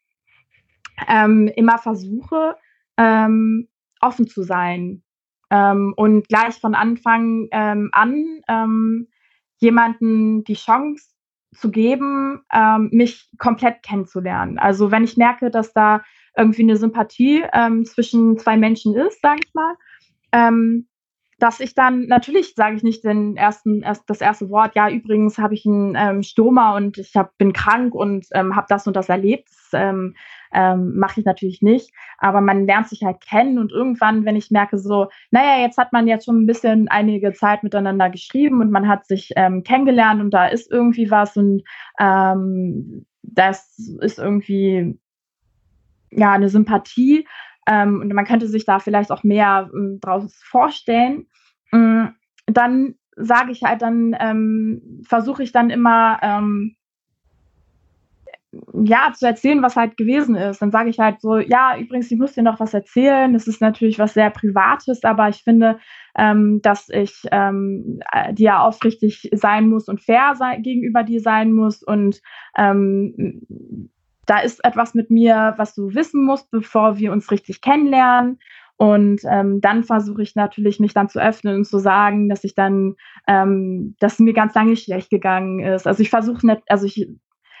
ähm, immer versuche, ähm, offen zu sein ähm, und gleich von Anfang ähm, an jemanden die Chance zu geben, mich komplett kennenzulernen. Also wenn ich merke, dass da irgendwie eine Sympathie zwischen zwei Menschen ist, sage ich mal, dass ich dann, natürlich sage ich nicht den ersten, erst das erste Wort, ja, übrigens habe ich einen ähm, Stoma und ich hab, bin krank und ähm, habe das und das erlebt. Das ähm, ähm, mache ich natürlich nicht. Aber man lernt sich halt kennen und irgendwann, wenn ich merke, so, naja, jetzt hat man jetzt schon ein bisschen einige Zeit miteinander geschrieben und man hat sich ähm, kennengelernt und da ist irgendwie was und ähm, das ist irgendwie ja eine Sympathie ähm, und man könnte sich da vielleicht auch mehr ähm, draus vorstellen, ähm, dann sage ich halt, dann ähm, versuche ich dann immer ähm, ja, zu erzählen, was halt gewesen ist. Dann sage ich halt so, ja, übrigens, ich muss dir noch was erzählen. Das ist natürlich was sehr Privates, aber ich finde, ähm, dass ich ähm, äh, dir aufrichtig sein muss und fair sei, gegenüber dir sein muss und ähm, da ist etwas mit mir, was du wissen musst, bevor wir uns richtig kennenlernen. Und ähm, dann versuche ich natürlich, mich dann zu öffnen und zu sagen, dass ich dann, ähm, dass mir ganz lange schlecht gegangen ist. Also ich versuche nicht, also ich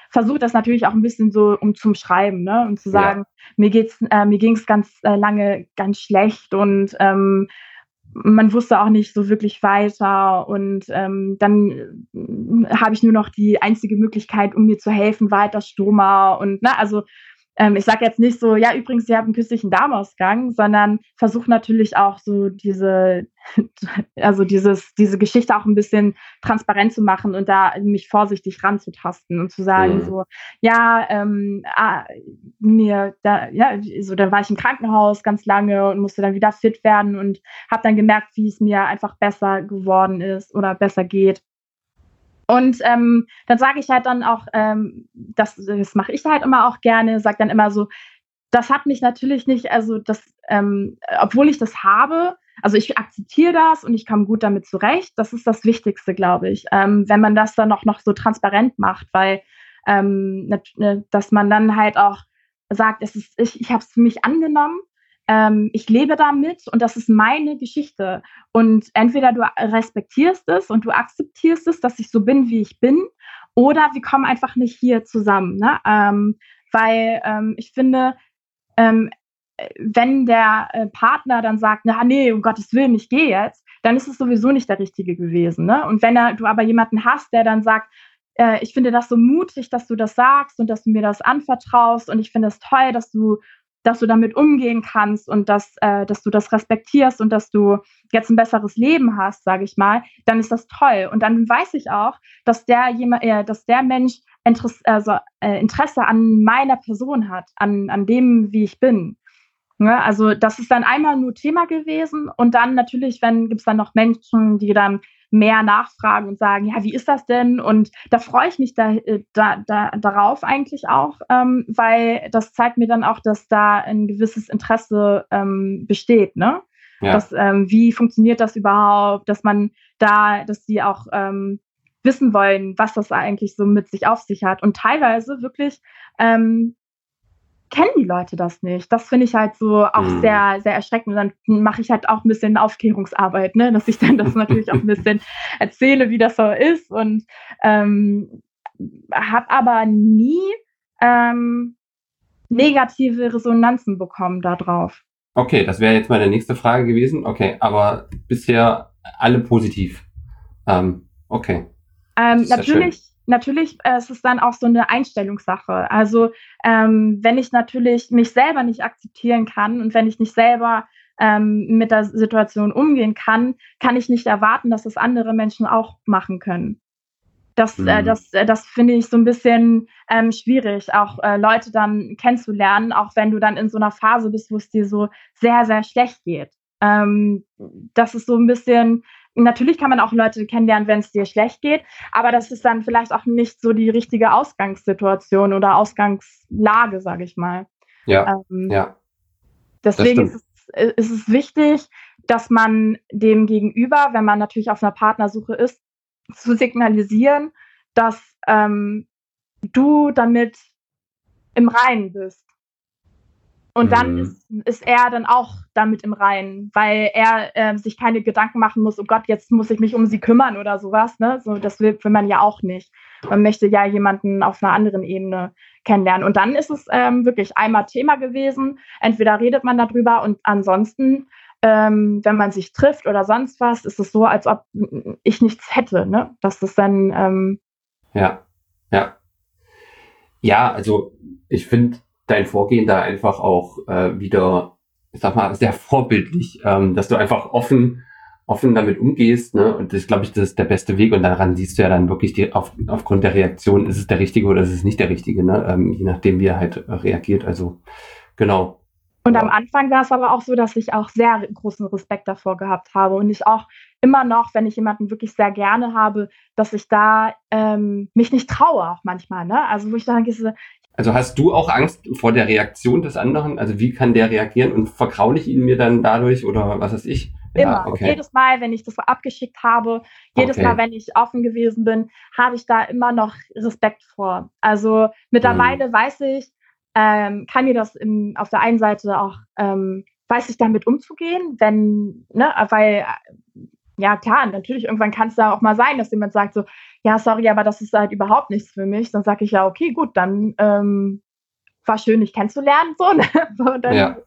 versuche das natürlich auch ein bisschen so um zum Schreiben, ne? Und zu sagen, ja. mir geht's, äh, mir ging es ganz äh, lange ganz schlecht und ähm, man wusste auch nicht so wirklich weiter und ähm, dann äh, habe ich nur noch die einzige Möglichkeit, um mir zu helfen, weiter Stoma und ne, also ähm, ich sage jetzt nicht so, ja, übrigens, Sie haben einen künstlichen Darmausgang, sondern versuche natürlich auch so diese, also dieses, diese Geschichte auch ein bisschen transparent zu machen und da mich vorsichtig ranzutasten und zu sagen, mhm. so, ja, ähm, ah, mir, da, ja, so, dann war ich im Krankenhaus ganz lange und musste dann wieder fit werden und habe dann gemerkt, wie es mir einfach besser geworden ist oder besser geht. Und ähm, dann sage ich halt dann auch, ähm, das, das mache ich halt immer auch gerne, sage dann immer so, das hat mich natürlich nicht, also das, ähm, obwohl ich das habe, also ich akzeptiere das und ich komme gut damit zurecht. Das ist das Wichtigste, glaube ich, ähm, wenn man das dann auch noch so transparent macht, weil ähm, ne, dass man dann halt auch sagt, es ist, ich, ich habe es für mich angenommen ähm, ich lebe damit und das ist meine Geschichte. Und entweder du respektierst es und du akzeptierst es, dass ich so bin, wie ich bin, oder wir kommen einfach nicht hier zusammen. Ne? Ähm, weil ähm, ich finde, ähm, wenn der äh, Partner dann sagt, na nee, um Gottes Willen, ich gehe jetzt, dann ist es sowieso nicht der Richtige gewesen. Ne? Und wenn er, du aber jemanden hast, der dann sagt, äh, ich finde das so mutig, dass du das sagst und dass du mir das anvertraust und ich finde es toll, dass du dass du damit umgehen kannst und dass, äh, dass du das respektierst und dass du jetzt ein besseres Leben hast, sage ich mal, dann ist das toll. Und dann weiß ich auch, dass der jemand, äh, dass der Mensch Interesse, also, äh, Interesse an meiner Person hat, an, an dem, wie ich bin. Ja, also das ist dann einmal nur Thema gewesen und dann natürlich, wenn gibt es dann noch Menschen, die dann mehr nachfragen und sagen, ja, wie ist das denn? Und da freue ich mich da, äh, da, da, darauf eigentlich auch, ähm, weil das zeigt mir dann auch, dass da ein gewisses Interesse ähm, besteht, ne? Ja. Dass, ähm, wie funktioniert das überhaupt, dass man da, dass die auch ähm, wissen wollen, was das eigentlich so mit sich auf sich hat. Und teilweise wirklich ähm, kennen die Leute das nicht. Das finde ich halt so auch mhm. sehr, sehr erschreckend. Und dann mache ich halt auch ein bisschen Aufklärungsarbeit, ne? dass ich dann das natürlich auch ein bisschen erzähle, wie das so ist. Und ähm, habe aber nie ähm, negative Resonanzen bekommen darauf. Okay, das wäre jetzt meine nächste Frage gewesen. Okay, aber bisher alle positiv. Ähm, okay. Ähm, natürlich natürlich äh, ist es dann auch so eine Einstellungssache. Also ähm, wenn ich natürlich mich selber nicht akzeptieren kann und wenn ich nicht selber ähm, mit der Situation umgehen kann, kann ich nicht erwarten, dass es andere Menschen auch machen können. Das, äh, mhm. äh, das, äh, das finde ich so ein bisschen ähm, schwierig, auch äh, Leute dann kennenzulernen, auch wenn du dann in so einer Phase bist, wo es dir so sehr, sehr schlecht geht. Ähm, das ist so ein bisschen, Natürlich kann man auch Leute kennenlernen, wenn es dir schlecht geht, aber das ist dann vielleicht auch nicht so die richtige Ausgangssituation oder Ausgangslage, sage ich mal. Ja. Ähm, ja. Deswegen ist es, ist es wichtig, dass man dem Gegenüber, wenn man natürlich auf einer Partnersuche ist, zu signalisieren, dass ähm, du damit im Reinen bist. Und dann mhm. ist, ist er dann auch damit im Reinen, weil er äh, sich keine Gedanken machen muss, oh Gott, jetzt muss ich mich um sie kümmern oder sowas. Ne? So, das will, will man ja auch nicht. Man möchte ja jemanden auf einer anderen Ebene kennenlernen. Und dann ist es ähm, wirklich einmal Thema gewesen. Entweder redet man darüber und ansonsten, ähm, wenn man sich trifft oder sonst was, ist es so, als ob ich nichts hätte. Ne? Das ist dann. Ähm, ja, ja. Ja, also ich finde dein Vorgehen da einfach auch äh, wieder, ich sag mal, sehr vorbildlich, ähm, dass du einfach offen offen damit umgehst, ne? Und das glaube ich, das ist der beste Weg. Und daran siehst du ja dann wirklich die, auf, aufgrund der Reaktion, ist es der richtige oder ist es nicht der richtige, ne? Ähm, je nachdem, wie er halt reagiert. Also genau. Und am Anfang war es aber auch so, dass ich auch sehr großen Respekt davor gehabt habe und ich auch immer noch, wenn ich jemanden wirklich sehr gerne habe, dass ich da ähm, mich nicht traue auch manchmal. Ne? Also wo ich dann denke, also hast du auch Angst vor der Reaktion des anderen? Also wie kann der reagieren und verkraule ich ihn mir dann dadurch oder was weiß ich? Immer. Ja, okay. Jedes Mal, wenn ich das abgeschickt habe, jedes okay. Mal, wenn ich offen gewesen bin, habe ich da immer noch Respekt vor. Also mittlerweile mhm. weiß ich, ähm, kann mir das im, auf der einen Seite auch, ähm, weiß ich damit umzugehen, wenn, ne, weil ja klar, natürlich, irgendwann kann es da auch mal sein, dass jemand sagt so, ja, sorry, aber das ist halt überhaupt nichts für mich. Dann sage ich ja, okay, gut, dann ähm, war schön, dich kennenzulernen. So, ne? so dann ja.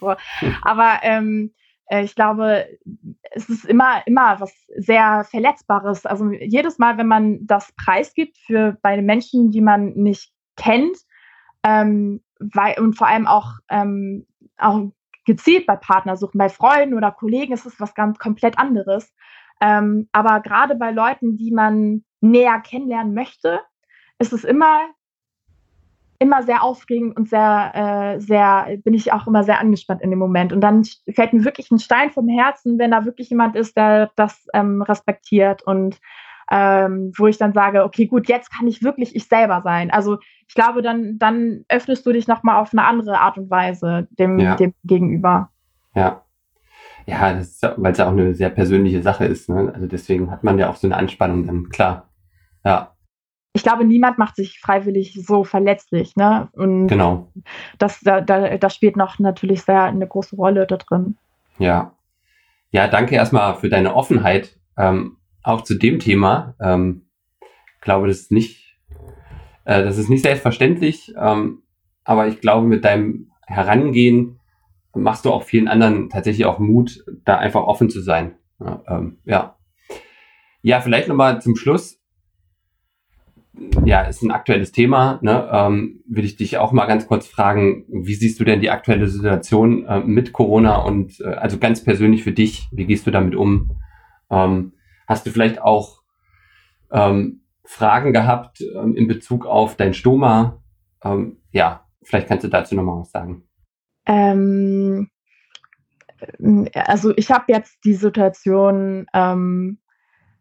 so. Aber ähm, äh, ich glaube, es ist immer, immer was sehr Verletzbares. Also jedes Mal, wenn man das preisgibt für bei den Menschen, die man nicht kennt, ähm, weil, und vor allem auch, ähm, auch gezielt bei Partnersuchen, bei Freunden oder Kollegen ist es was ganz komplett anderes. Ähm, aber gerade bei Leuten, die man näher kennenlernen möchte, ist es immer, immer sehr aufregend und sehr, äh, sehr, bin ich auch immer sehr angespannt in dem Moment. Und dann fällt mir wirklich ein Stein vom Herzen, wenn da wirklich jemand ist, der das ähm, respektiert und ähm, wo ich dann sage, okay, gut, jetzt kann ich wirklich ich selber sein. Also ich glaube, dann, dann öffnest du dich nochmal auf eine andere Art und Weise dem, ja. dem Gegenüber. Ja. Ja, weil es ja auch eine sehr persönliche Sache ist. Ne? Also deswegen hat man ja auch so eine Anspannung dann, klar. Ja. Ich glaube, niemand macht sich freiwillig so verletzlich, ne? Und genau. Das, da, da, das spielt noch natürlich sehr eine große Rolle da drin. Ja. Ja, danke erstmal für deine Offenheit. Ähm, auch zu dem Thema. Ähm, glaube, das ist nicht, äh, das ist nicht selbstverständlich, ähm, aber ich glaube, mit deinem Herangehen machst du auch vielen anderen tatsächlich auch Mut, da einfach offen zu sein. Ja, ähm, ja. ja vielleicht nochmal zum Schluss. Ja, ist ein aktuelles Thema. Ne? Ähm, will ich dich auch mal ganz kurz fragen, wie siehst du denn die aktuelle Situation äh, mit Corona und äh, also ganz persönlich für dich, wie gehst du damit um? Ähm, Hast du vielleicht auch ähm, Fragen gehabt ähm, in Bezug auf dein Stoma? Ähm, ja, vielleicht kannst du dazu nochmal was sagen. Ähm, also ich habe jetzt die Situation ähm,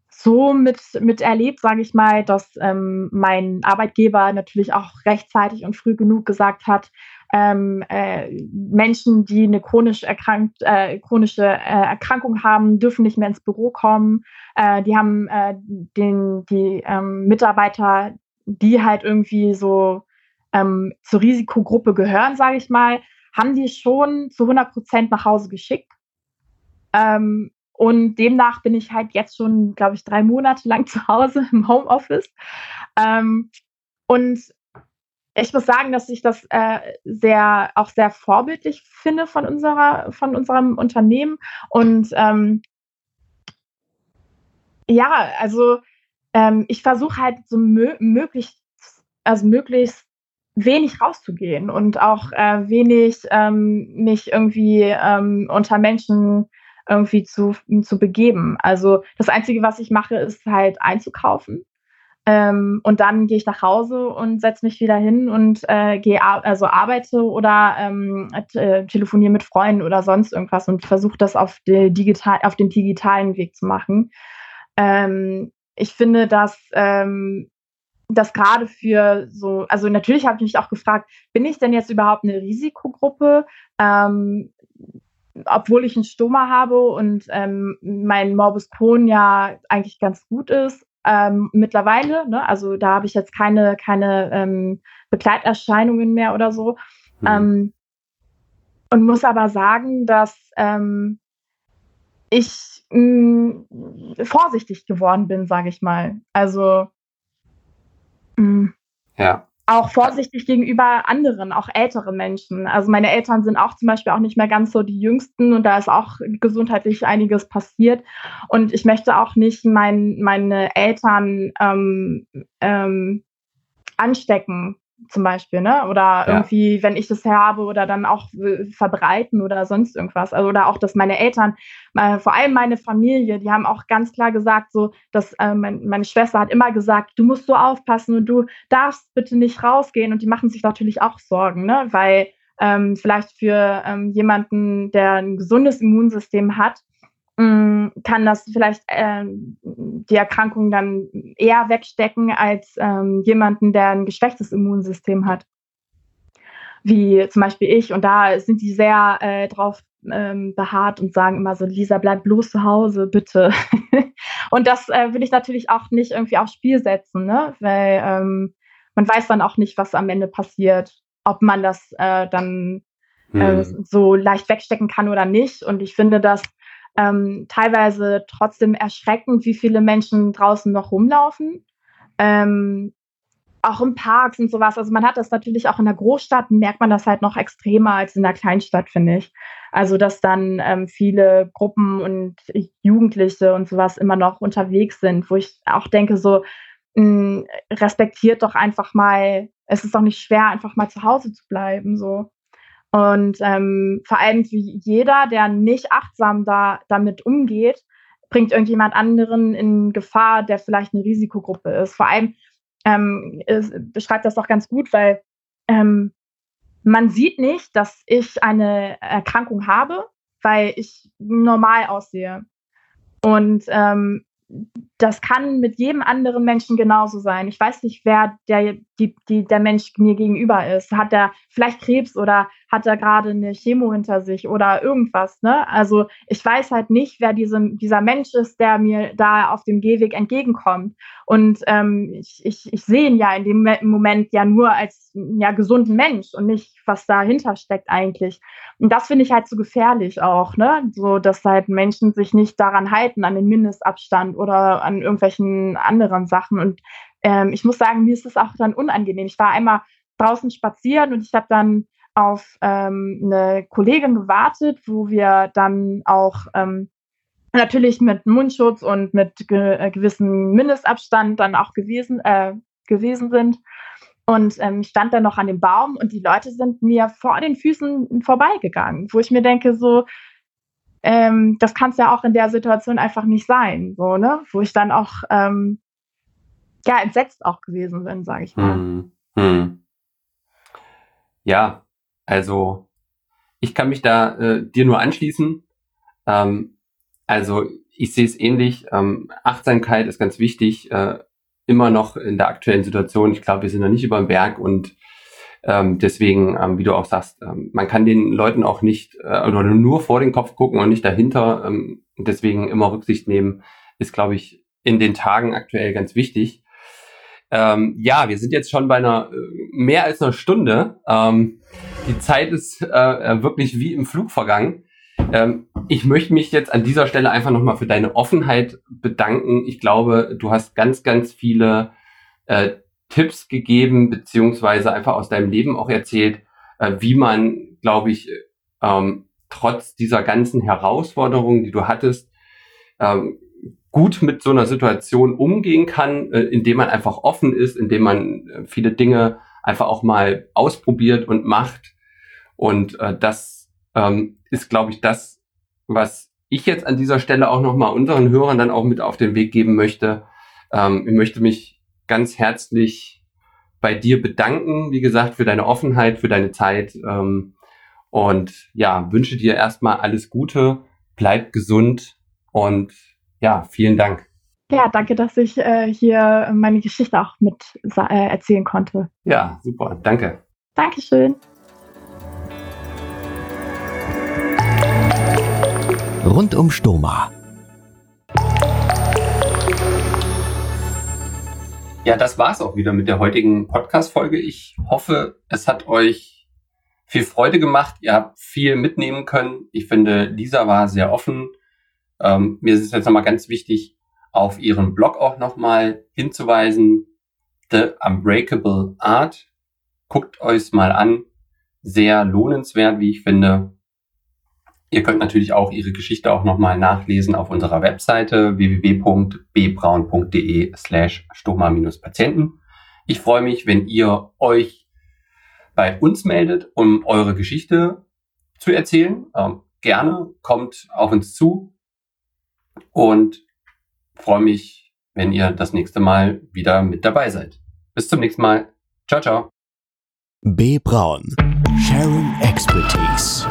so mit, mit erlebt, sage ich mal, dass ähm, mein Arbeitgeber natürlich auch rechtzeitig und früh genug gesagt hat, ähm, äh, Menschen, die eine chronisch erkrankt, äh, chronische äh, Erkrankung haben, dürfen nicht mehr ins Büro kommen. Äh, die haben äh, den, die ähm, Mitarbeiter, die halt irgendwie so ähm, zur Risikogruppe gehören, sage ich mal, haben die schon zu 100 Prozent nach Hause geschickt. Ähm, und demnach bin ich halt jetzt schon, glaube ich, drei Monate lang zu Hause im Homeoffice. Ähm, und ich muss sagen, dass ich das äh, sehr auch sehr vorbildlich finde von unserer von unserem Unternehmen und ähm, ja, also ähm, ich versuche halt so mö möglichst also möglichst wenig rauszugehen und auch äh, wenig ähm, mich irgendwie ähm, unter Menschen irgendwie zu, zu begeben. Also das Einzige, was ich mache, ist halt einzukaufen ähm, und dann gehe ich nach Hause und setze mich wieder hin und äh, gehe also arbeite oder ähm, äh, telefoniere mit Freunden oder sonst irgendwas und versuche das auf, digital, auf den digitalen Weg zu machen. Ähm, ich finde, dass ähm, das gerade für so, also natürlich habe ich mich auch gefragt, bin ich denn jetzt überhaupt eine Risikogruppe? Ähm, obwohl ich einen Stoma habe und ähm, mein Morbus Crohn ja eigentlich ganz gut ist, ähm, mittlerweile, ne? also da habe ich jetzt keine, keine ähm, Begleiterscheinungen mehr oder so. Mhm. Ähm, und muss aber sagen, dass ähm, ich mh, mm, vorsichtig geworden bin, sage ich mal. Also mh, mm. ja auch vorsichtig gegenüber anderen, auch älteren Menschen. Also meine Eltern sind auch zum Beispiel auch nicht mehr ganz so die Jüngsten und da ist auch gesundheitlich einiges passiert. Und ich möchte auch nicht mein, meine Eltern ähm, ähm, anstecken zum Beispiel, ne? Oder ja. irgendwie, wenn ich das habe oder dann auch verbreiten oder sonst irgendwas. Also, oder auch, dass meine Eltern, äh, vor allem meine Familie, die haben auch ganz klar gesagt, so, dass äh, mein, meine Schwester hat immer gesagt, du musst so aufpassen und du darfst bitte nicht rausgehen. Und die machen sich natürlich auch Sorgen, ne? Weil ähm, vielleicht für ähm, jemanden, der ein gesundes Immunsystem hat, kann das vielleicht äh, die Erkrankung dann eher wegstecken als ähm, jemanden, der ein geschwächtes Immunsystem hat. Wie zum Beispiel ich. Und da sind die sehr äh, drauf ähm, beharrt und sagen immer so, Lisa, bleib bloß zu Hause, bitte. und das äh, will ich natürlich auch nicht irgendwie aufs Spiel setzen, ne? weil ähm, man weiß dann auch nicht, was am Ende passiert, ob man das äh, dann äh, hm. so leicht wegstecken kann oder nicht. Und ich finde, dass ähm, teilweise trotzdem erschreckend, wie viele Menschen draußen noch rumlaufen. Ähm, auch im Parks und sowas. Also man hat das natürlich auch in der Großstadt, merkt man das halt noch extremer als in der Kleinstadt, finde ich. Also dass dann ähm, viele Gruppen und Jugendliche und sowas immer noch unterwegs sind, wo ich auch denke, so mh, hm, respektiert doch einfach mal, es ist doch nicht schwer, einfach mal zu Hause zu bleiben. So. Und ähm, vor allem für jeder, der nicht achtsam da, damit umgeht, bringt irgendjemand anderen in Gefahr, der vielleicht eine Risikogruppe ist. Vor allem ähm, es beschreibt das doch ganz gut, weil ähm, man sieht nicht, dass ich eine Erkrankung habe, weil ich normal aussehe. Und ähm, das kann mit jedem anderen Menschen genauso sein. Ich weiß nicht, wer der, die, die, der Mensch mir gegenüber ist. Hat er vielleicht Krebs oder hat er gerade eine Chemo hinter sich oder irgendwas. Ne? Also ich weiß halt nicht, wer diese, dieser Mensch ist, der mir da auf dem Gehweg entgegenkommt. Und ähm, ich, ich, ich sehe ihn ja in dem Moment ja nur als ja, gesunden Mensch und nicht, was dahinter steckt eigentlich. Und das finde ich halt so gefährlich auch, ne? So, dass halt Menschen sich nicht daran halten, an den Mindestabstand oder an irgendwelchen anderen Sachen. Und ähm, ich muss sagen, mir ist es auch dann unangenehm. Ich war einmal draußen spazieren und ich habe dann auf ähm, eine Kollegin gewartet, wo wir dann auch ähm, natürlich mit Mundschutz und mit ge äh, gewissem Mindestabstand dann auch gewesen, äh, gewesen sind. Und ähm, stand dann noch an dem Baum und die Leute sind mir vor den Füßen vorbeigegangen, wo ich mir denke, so, ähm, das kann es ja auch in der Situation einfach nicht sein, so, ne? Wo ich dann auch ähm, ja entsetzt auch gewesen bin, sage ich mal. Hm, hm. Ja, also ich kann mich da äh, dir nur anschließen. Ähm, also ich sehe es ähnlich. Ähm, Achtsamkeit ist ganz wichtig. Äh, immer noch in der aktuellen Situation. Ich glaube, wir sind noch nicht über dem Berg und ähm, deswegen, ähm, wie du auch sagst, ähm, man kann den Leuten auch nicht äh, oder nur vor den Kopf gucken und nicht dahinter. Ähm, deswegen immer Rücksicht nehmen, ist, glaube ich, in den Tagen aktuell ganz wichtig. Ähm, ja, wir sind jetzt schon bei einer äh, mehr als einer Stunde. Ähm, die Zeit ist äh, äh wirklich wie im Flug vergangen. Ähm, ich möchte mich jetzt an dieser Stelle einfach nochmal für deine Offenheit bedanken. Ich glaube, du hast ganz, ganz viele äh, Tipps gegeben, beziehungsweise einfach aus deinem Leben auch erzählt, äh, wie man, glaube ich, ähm, trotz dieser ganzen Herausforderungen, die du hattest, ähm, gut mit so einer Situation umgehen kann, äh, indem man einfach offen ist, indem man äh, viele Dinge einfach auch mal ausprobiert und macht. Und äh, das ähm, ist, glaube ich, das, was ich jetzt an dieser Stelle auch nochmal unseren Hörern dann auch mit auf den Weg geben möchte. Ähm, ich möchte mich ganz herzlich bei dir bedanken, wie gesagt, für deine Offenheit, für deine Zeit. Ähm, und ja, wünsche dir erstmal alles Gute, bleib gesund und ja, vielen Dank. Ja, danke, dass ich äh, hier meine Geschichte auch mit äh, erzählen konnte. Ja, super, danke. Dankeschön. Rund um Stoma. Ja, das war's auch wieder mit der heutigen Podcast-Folge. Ich hoffe, es hat euch viel Freude gemacht. Ihr habt viel mitnehmen können. Ich finde, Lisa war sehr offen. Ähm, mir ist es jetzt nochmal ganz wichtig, auf ihren Blog auch nochmal hinzuweisen. The Unbreakable Art. Guckt euch mal an. Sehr lohnenswert, wie ich finde. Ihr könnt natürlich auch Ihre Geschichte auch nochmal nachlesen auf unserer Webseite www.bbraun.de slash stoma-patienten. Ich freue mich, wenn ihr euch bei uns meldet, um eure Geschichte zu erzählen. Ähm, gerne kommt auf uns zu und freue mich, wenn ihr das nächste Mal wieder mit dabei seid. Bis zum nächsten Mal. Ciao, ciao. B. Braun. Sharing Expertise.